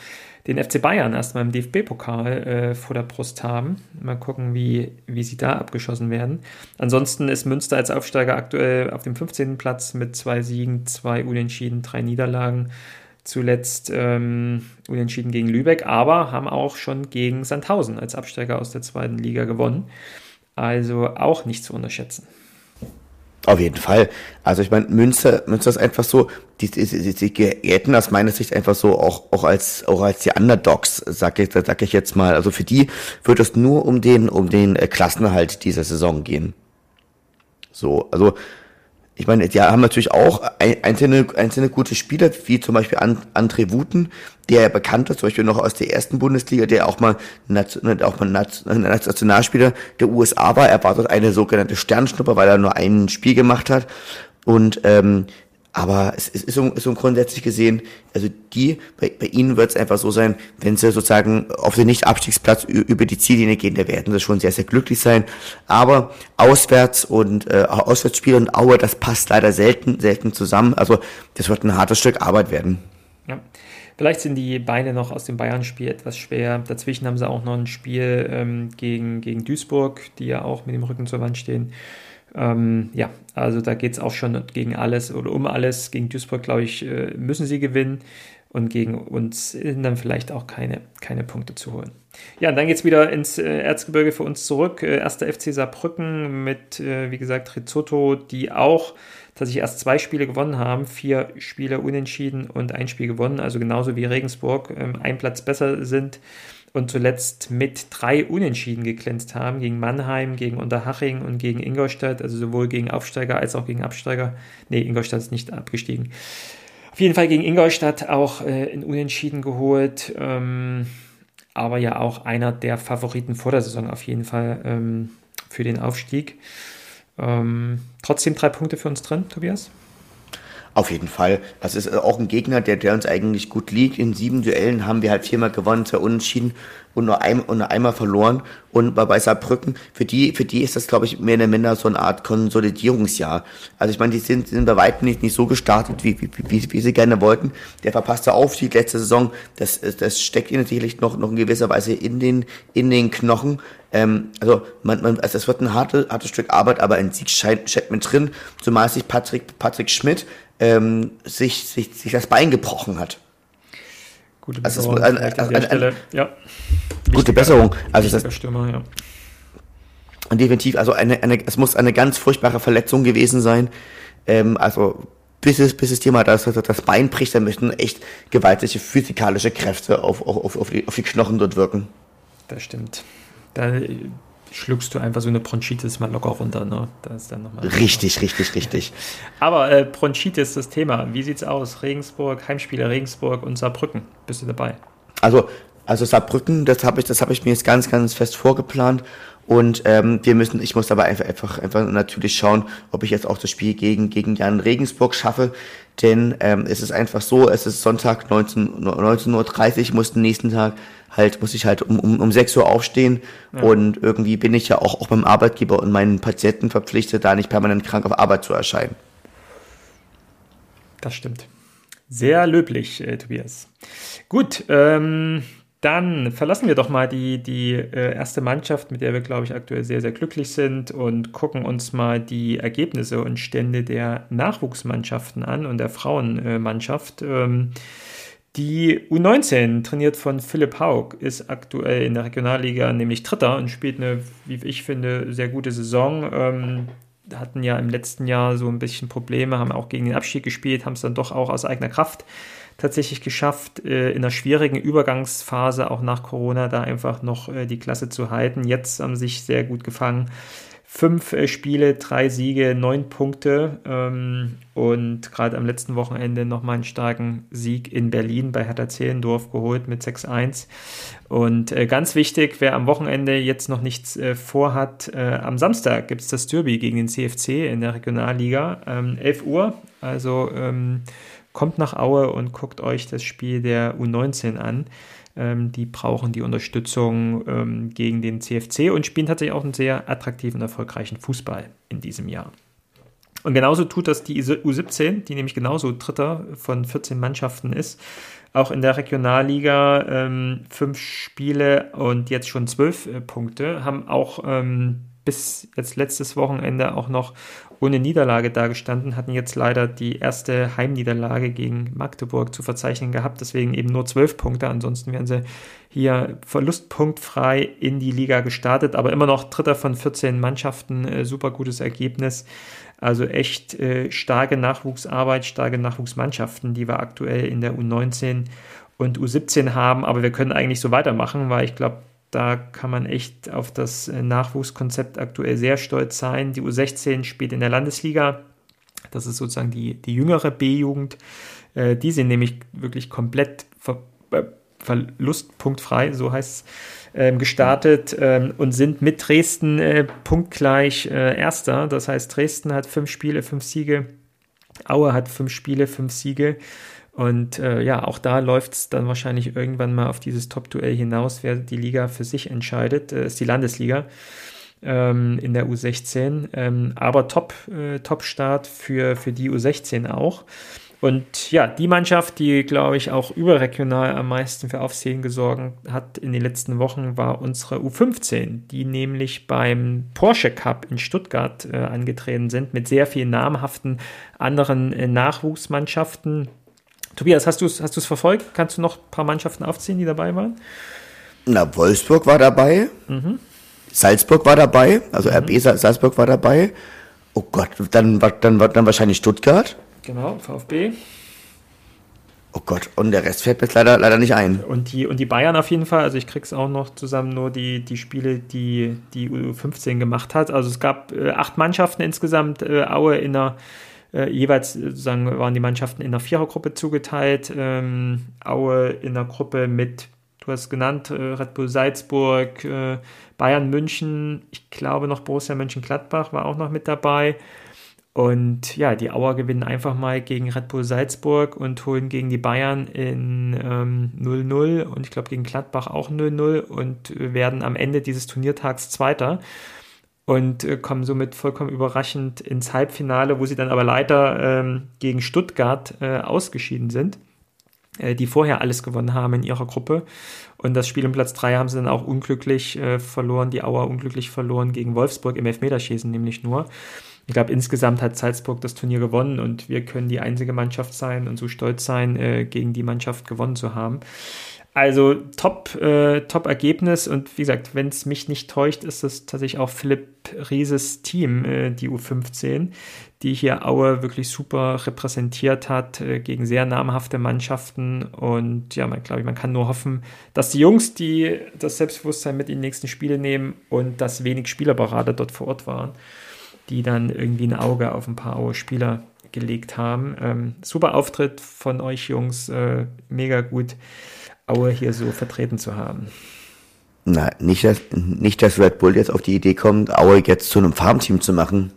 den FC Bayern erstmal im DFB-Pokal äh, vor der Brust haben. Mal gucken, wie, wie sie da abgeschossen werden. Ansonsten ist Münster als Aufsteiger aktuell auf dem 15. Platz mit zwei Siegen, zwei Unentschieden, drei Niederlagen zuletzt ähm, unentschieden gegen Lübeck, aber haben auch schon gegen Sandhausen als Absteiger aus der zweiten Liga gewonnen. Also auch nicht zu unterschätzen. Auf jeden Fall. Also ich meine, Münster, Münster ist einfach so, die, die, die, die gelten aus meiner Sicht einfach so auch, auch als auch als die Underdogs, sag ich, sag ich jetzt mal. Also für die wird es nur um den um den äh, Klassenerhalt dieser Saison gehen. So, also ich meine, die haben natürlich auch einzelne, einzelne gute Spieler, wie zum Beispiel André Wuten, der ja bekannt ist, zum Beispiel noch aus der ersten Bundesliga, der auch mal, auch mal Nationalspieler der USA war. Er war dort eine sogenannte Sternschnupper, weil er nur ein Spiel gemacht hat. Und ähm, aber es, ist, so, ist so grundsätzlich gesehen, also die, bei, bei ihnen wird es einfach so sein, wenn sie sozusagen auf den Nicht-Abstiegsplatz über die Ziellinie gehen, da werden sie schon sehr, sehr glücklich sein. Aber auswärts und äh, Auswärtsspiel und Aue, das passt leider selten, selten zusammen. Also das wird ein hartes Stück Arbeit werden. Ja. Vielleicht sind die Beine noch aus dem Bayern-Spiel etwas schwer. Dazwischen haben sie auch noch ein Spiel ähm, gegen, gegen Duisburg, die ja auch mit dem Rücken zur Wand stehen. Ähm, ja, also da geht es auch schon gegen alles oder um alles. Gegen Duisburg, glaube ich, äh, müssen sie gewinnen und gegen uns sind dann vielleicht auch keine, keine Punkte zu holen. Ja, und dann geht es wieder ins äh, Erzgebirge für uns zurück. Äh, erster FC Saarbrücken mit, wie gesagt, Rizzotto, die auch tatsächlich erst zwei Spiele gewonnen haben, vier Spiele unentschieden und ein Spiel gewonnen, also genauso wie Regensburg, ähm, ein Platz besser sind und zuletzt mit drei Unentschieden geglänzt haben, gegen Mannheim, gegen Unterhaching und gegen Ingolstadt, also sowohl gegen Aufsteiger als auch gegen Absteiger. Nee, Ingolstadt ist nicht abgestiegen. Auf jeden Fall gegen Ingolstadt auch äh, in Unentschieden geholt, ähm, aber ja auch einer der Favoriten vor der Saison auf jeden Fall ähm, für den Aufstieg. Ähm, trotzdem drei Punkte für uns drin, Tobias? Auf jeden Fall. Das ist auch ein Gegner, der, der uns eigentlich gut liegt. In sieben Duellen haben wir halt viermal gewonnen, zwei Unentschieden und nur, ein, und nur einmal verloren. Und bei, bei Saarbrücken, für die, für die ist das, glaube ich, mehr oder minder so eine Art Konsolidierungsjahr. Also ich meine, die sind, sind bei weitem nicht, nicht so gestartet, wie, wie, wie, wie sie gerne wollten. Der verpasste Aufstieg letzte Saison, das, das steckt ihnen natürlich noch, noch in gewisser Weise in den, in den Knochen. Ähm, also man, man, also es wird ein hartes, hartes Stück Arbeit, aber ein Sieg scheint, scheint mit drin, zumal sich Patrick, Patrick Schmidt ähm, sich, sich, sich das Bein gebrochen hat. Gute Besserung. Also an, an, an, an, ja. Gute Besserung. Also das, Stürmer, ja. Und definitiv, also eine, eine, es muss eine ganz furchtbare Verletzung gewesen sein. Ähm, also bis es, bis es dir mal das, das Bein bricht, dann möchten echt gewaltige physikalische Kräfte auf, auf, auf, die, auf die Knochen dort wirken. Das stimmt. Da schluckst du einfach so eine Bronchitis mal locker runter. Ne? Das ist dann noch mal richtig, richtig, richtig. [laughs] Aber äh, Bronchitis, das Thema. Wie sieht's aus? Regensburg, Heimspiele Regensburg und Saarbrücken. Bist du dabei? Also, also Saarbrücken, das habe ich, das habe ich mir jetzt ganz, ganz fest vorgeplant. Und ähm, wir müssen, ich muss aber einfach, einfach, einfach natürlich schauen, ob ich jetzt auch das Spiel gegen, gegen Jan Regensburg schaffe. Denn ähm, es ist einfach so, es ist Sonntag 19, 19.30 Uhr, ich muss den nächsten Tag halt, muss ich halt um, um, um 6 Uhr aufstehen. Ja. Und irgendwie bin ich ja auch, auch beim Arbeitgeber und meinen Patienten verpflichtet, da nicht permanent krank auf Arbeit zu erscheinen. Das stimmt. Sehr löblich, äh, Tobias. Gut, ähm, dann verlassen wir doch mal die, die äh, erste Mannschaft, mit der wir, glaube ich, aktuell sehr, sehr glücklich sind und gucken uns mal die Ergebnisse und Stände der Nachwuchsmannschaften an und der Frauenmannschaft. Ähm, die U19, trainiert von Philipp Haug, ist aktuell in der Regionalliga nämlich Dritter und spielt eine, wie ich finde, sehr gute Saison. Ähm, hatten ja im letzten Jahr so ein bisschen Probleme, haben auch gegen den Abstieg gespielt, haben es dann doch auch aus eigener Kraft tatsächlich geschafft, äh, in einer schwierigen Übergangsphase, auch nach Corona, da einfach noch äh, die Klasse zu halten. Jetzt haben sich sehr gut gefangen. Fünf äh, Spiele, drei Siege, neun Punkte ähm, und gerade am letzten Wochenende nochmal einen starken Sieg in Berlin bei Hertha Zehlendorf geholt mit 6-1. Und äh, ganz wichtig, wer am Wochenende jetzt noch nichts äh, vorhat, äh, am Samstag gibt es das Derby gegen den CFC in der Regionalliga, ähm, 11 Uhr. Also ähm, kommt nach Aue und guckt euch das Spiel der U19 an. Ähm, die brauchen die Unterstützung ähm, gegen den CFC und spielen tatsächlich auch einen sehr attraktiven, erfolgreichen Fußball in diesem Jahr. Und genauso tut das die U17, die nämlich genauso Dritter von 14 Mannschaften ist. Auch in der Regionalliga ähm, fünf Spiele und jetzt schon zwölf äh, Punkte, haben auch ähm, bis jetzt letztes Wochenende auch noch ohne Niederlage dagestanden, hatten jetzt leider die erste Heimniederlage gegen Magdeburg zu verzeichnen gehabt, deswegen eben nur zwölf Punkte. Ansonsten wären sie hier verlustpunktfrei in die Liga gestartet, aber immer noch Dritter von 14 Mannschaften, äh, super gutes Ergebnis. Also echt äh, starke Nachwuchsarbeit, starke Nachwuchsmannschaften, die wir aktuell in der U19 und U17 haben, aber wir können eigentlich so weitermachen, weil ich glaube, da kann man echt auf das äh, Nachwuchskonzept aktuell sehr stolz sein. Die U16 spielt in der Landesliga. Das ist sozusagen die, die jüngere B-Jugend. Äh, die sind nämlich wirklich komplett ver, äh, verlustpunktfrei, so heißt es, ähm, gestartet ähm, und sind mit Dresden äh, punktgleich äh, Erster. Das heißt, Dresden hat fünf Spiele, fünf Siege. Aue hat fünf Spiele, fünf Siege. Und äh, ja, auch da läuft es dann wahrscheinlich irgendwann mal auf dieses Top-Duell hinaus, wer die Liga für sich entscheidet. Äh, ist die Landesliga ähm, in der U16. Ähm, aber Top, äh, Top-Start für, für die U16 auch. Und ja, die Mannschaft, die, glaube ich, auch überregional am meisten für Aufsehen gesorgt hat in den letzten Wochen, war unsere U15, die nämlich beim Porsche Cup in Stuttgart äh, angetreten sind mit sehr vielen namhaften anderen äh, Nachwuchsmannschaften. Tobias, hast du es hast verfolgt? Kannst du noch ein paar Mannschaften aufziehen, die dabei waren? Na, Wolfsburg war dabei. Mhm. Salzburg war dabei. Also mhm. RB Salzburg war dabei. Oh Gott, dann, dann, dann wahrscheinlich Stuttgart. Genau, VfB. Oh Gott, und der Rest fällt mir leider, leider nicht ein. Und die, und die Bayern auf jeden Fall, also ich krieg's auch noch zusammen nur die, die Spiele, die die U15 gemacht hat. Also es gab äh, acht Mannschaften insgesamt, äh, Aue in der äh, jeweils sozusagen waren die Mannschaften in der Vierergruppe zugeteilt. Ähm, Aue in der Gruppe mit, du hast genannt, äh, Red Bull Salzburg, äh, Bayern München, ich glaube noch Borussia Mönchengladbach war auch noch mit dabei. Und ja, die Auer gewinnen einfach mal gegen Red Bull Salzburg und holen gegen die Bayern in 0-0 ähm, und ich glaube gegen Gladbach auch 0-0 und werden am Ende dieses Turniertags Zweiter und äh, kommen somit vollkommen überraschend ins Halbfinale, wo sie dann aber leider ähm, gegen Stuttgart äh, ausgeschieden sind, äh, die vorher alles gewonnen haben in ihrer Gruppe. Und das Spiel um Platz 3 haben sie dann auch unglücklich äh, verloren, die Auer unglücklich verloren gegen Wolfsburg im Elfmeterschießen nämlich nur. Ich glaube, insgesamt hat Salzburg das Turnier gewonnen und wir können die einzige Mannschaft sein und so stolz sein, äh, gegen die Mannschaft gewonnen zu haben. Also top, äh, top Ergebnis. Und wie gesagt, wenn es mich nicht täuscht, ist das tatsächlich auch Philipp Rieses Team, äh, die U15, die hier Aue wirklich super repräsentiert hat äh, gegen sehr namhafte Mannschaften. Und ja, man glaube ich, man kann nur hoffen, dass die Jungs, die das Selbstbewusstsein mit in die nächsten Spiele nehmen und dass wenig Spielerberater dort vor Ort waren, die dann irgendwie ein Auge auf ein paar Aue-Spieler gelegt haben. Ähm, super Auftritt von euch Jungs, äh, mega gut, Aue hier so vertreten zu haben. Na, nicht dass, nicht, dass Red Bull jetzt auf die Idee kommt, Aue jetzt zu einem Farmteam zu machen.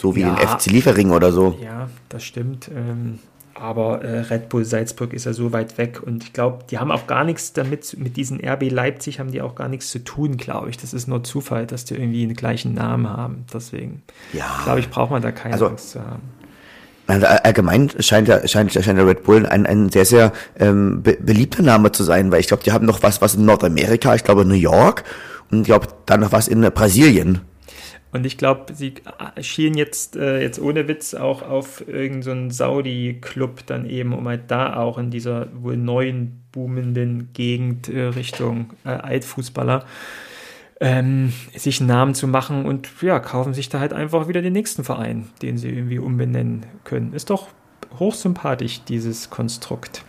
So wie ja, den FC Liefering oder so. Ja, das stimmt. Ähm, aber äh, Red Bull Salzburg ist ja so weit weg und ich glaube, die haben auch gar nichts damit, mit diesen RB Leipzig haben die auch gar nichts zu tun, glaube ich. Das ist nur Zufall, dass die irgendwie den gleichen Namen haben. Deswegen, ja. glaube ich, braucht man da keine also, Angst zu haben. Also allgemein scheint der, scheint, scheint der Red Bull ein, ein sehr, sehr ähm, be beliebter Name zu sein, weil ich glaube, die haben noch was, was in Nordamerika, ich glaube New York und ich glaube dann noch was in Brasilien. Und ich glaube, sie schielen jetzt, äh, jetzt ohne Witz auch auf irgendeinen so Saudi-Club dann eben, um halt da auch in dieser wohl neuen, boomenden Gegend äh, Richtung äh, Altfußballer ähm, sich einen Namen zu machen und ja, kaufen sich da halt einfach wieder den nächsten Verein, den sie irgendwie umbenennen können. Ist doch hochsympathisch, dieses Konstrukt.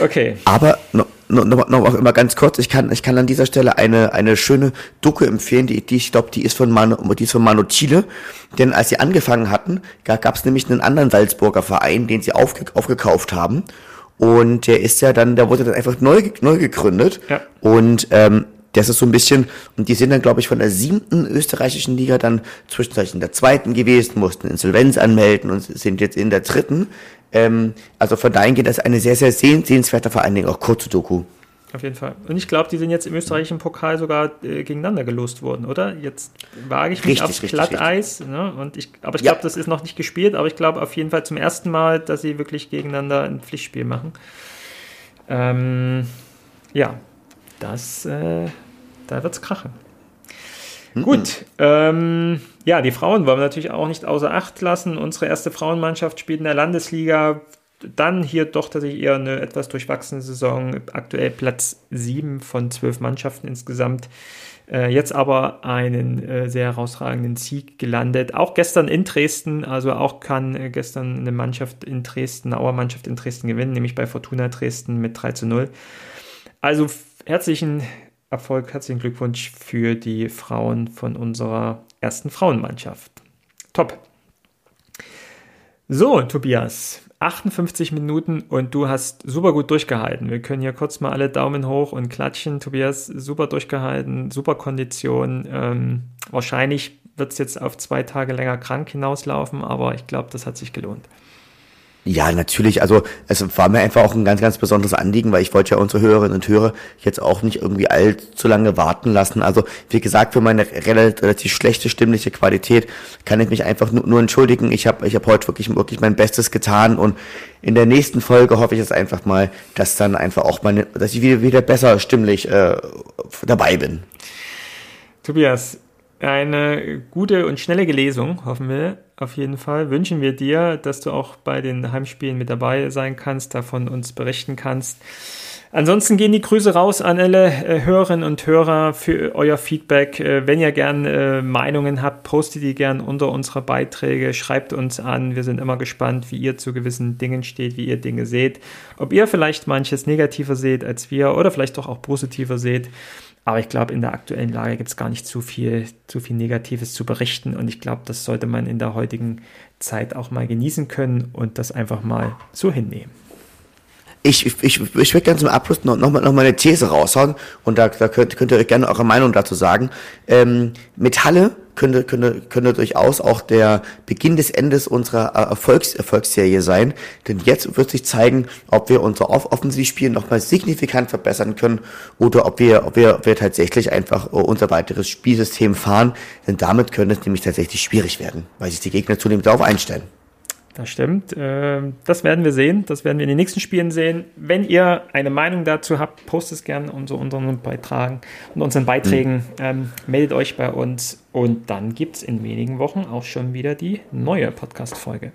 Okay. Aber noch, noch, noch immer ganz kurz, ich kann, ich kann an dieser Stelle eine, eine schöne Doku empfehlen, die, die ich glaube, die ist von Manu, die ist von Manu Chile. Denn als sie angefangen hatten, gab es nämlich einen anderen Salzburger Verein, den sie aufge, aufgekauft haben. Und der ist ja dann, der wurde dann einfach neu, neu gegründet. Ja. Und ähm, das ist so ein bisschen, und die sind dann, glaube ich, von der siebten österreichischen Liga dann zwischenzeitlich in der zweiten gewesen, mussten Insolvenz anmelden und sind jetzt in der dritten. Ähm, also von dahin geht das eine sehr, sehr sehenswerte, vor allen Dingen auch kurze Doku. Auf jeden Fall. Und ich glaube, die sind jetzt im österreichischen Pokal sogar äh, gegeneinander gelost worden, oder? Jetzt wage ich mich richtig, auf Glatteis. Ne? Und ich, aber ich ja. glaube, das ist noch nicht gespielt, aber ich glaube auf jeden Fall zum ersten Mal, dass sie wirklich gegeneinander ein Pflichtspiel machen. Ähm, ja, das äh, da wird es krachen. Mhm. Gut, ähm, ja, die Frauen wollen wir natürlich auch nicht außer Acht lassen. Unsere erste Frauenmannschaft spielt in der Landesliga. Dann hier doch tatsächlich eher eine etwas durchwachsene Saison. Aktuell Platz 7 von 12 Mannschaften insgesamt. Äh, jetzt aber einen äh, sehr herausragenden Sieg gelandet. Auch gestern in Dresden, also auch kann äh, gestern eine Mannschaft in Dresden, eine Auermannschaft in Dresden gewinnen, nämlich bei Fortuna Dresden mit 3 zu 0. Also herzlichen Erfolg, herzlichen Glückwunsch für die Frauen von unserer ersten Frauenmannschaft. Top. So, Tobias, 58 Minuten und du hast super gut durchgehalten. Wir können hier kurz mal alle Daumen hoch und klatschen. Tobias, super durchgehalten, super Kondition. Ähm, wahrscheinlich wird es jetzt auf zwei Tage länger krank hinauslaufen, aber ich glaube, das hat sich gelohnt. Ja, natürlich. Also es war mir einfach auch ein ganz, ganz besonderes Anliegen, weil ich wollte ja unsere Hörerinnen und Hörer jetzt auch nicht irgendwie allzu lange warten lassen. Also wie gesagt, für meine relativ schlechte stimmliche Qualität kann ich mich einfach nur, nur entschuldigen. Ich habe ich hab heute wirklich, wirklich mein Bestes getan und in der nächsten Folge hoffe ich jetzt einfach mal, dass dann einfach auch meine, dass ich wieder, wieder besser stimmlich äh, dabei bin. Tobias, eine gute und schnelle Gelesung, hoffen wir auf jeden Fall. Wünschen wir dir, dass du auch bei den Heimspielen mit dabei sein kannst, davon uns berichten kannst. Ansonsten gehen die Grüße raus an alle äh, Hörerinnen und Hörer für euer Feedback. Äh, wenn ihr gern äh, Meinungen habt, postet die gern unter unsere Beiträge, schreibt uns an. Wir sind immer gespannt, wie ihr zu gewissen Dingen steht, wie ihr Dinge seht. Ob ihr vielleicht manches negativer seht als wir oder vielleicht doch auch positiver seht. Aber ich glaube, in der aktuellen Lage gibt es gar nicht zu viel, zu viel Negatives zu berichten. Und ich glaube, das sollte man in der heutigen Zeit auch mal genießen können und das einfach mal so hinnehmen ich, ich, ich, würde gerne zum Abschluss noch, noch, mal, noch mal eine These raushauen und da, da könnt, könnt ihr euch gerne eure Meinung dazu sagen. Ähm, Metalle könnte, könnte, könnte durchaus auch der Beginn des Endes unserer Erfolgs Erfolgsserie sein, denn jetzt wird sich zeigen, ob wir unser Off Offensivspiel nochmal signifikant verbessern können oder ob wir, ob wir, ob wir tatsächlich einfach unser weiteres Spielsystem fahren, denn damit könnte es nämlich tatsächlich schwierig werden, weil sich die Gegner zunehmend darauf einstellen. Das stimmt. Ähm, das werden wir sehen. Das werden wir in den nächsten Spielen sehen. Wenn ihr eine Meinung dazu habt, postet es gerne unter unseren Beitragen und unseren Beiträgen. Mhm. Ähm, meldet euch bei uns und dann gibt es in wenigen Wochen auch schon wieder die neue Podcast-Folge.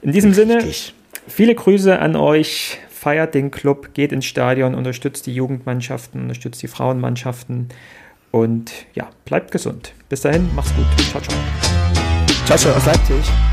In diesem Sinne, viele Grüße an euch. Feiert den Club, geht ins Stadion, unterstützt die Jugendmannschaften, unterstützt die Frauenmannschaften und ja, bleibt gesund. Bis dahin, macht's gut. Ciao, ciao. Ciao, ciao aus Leipzig.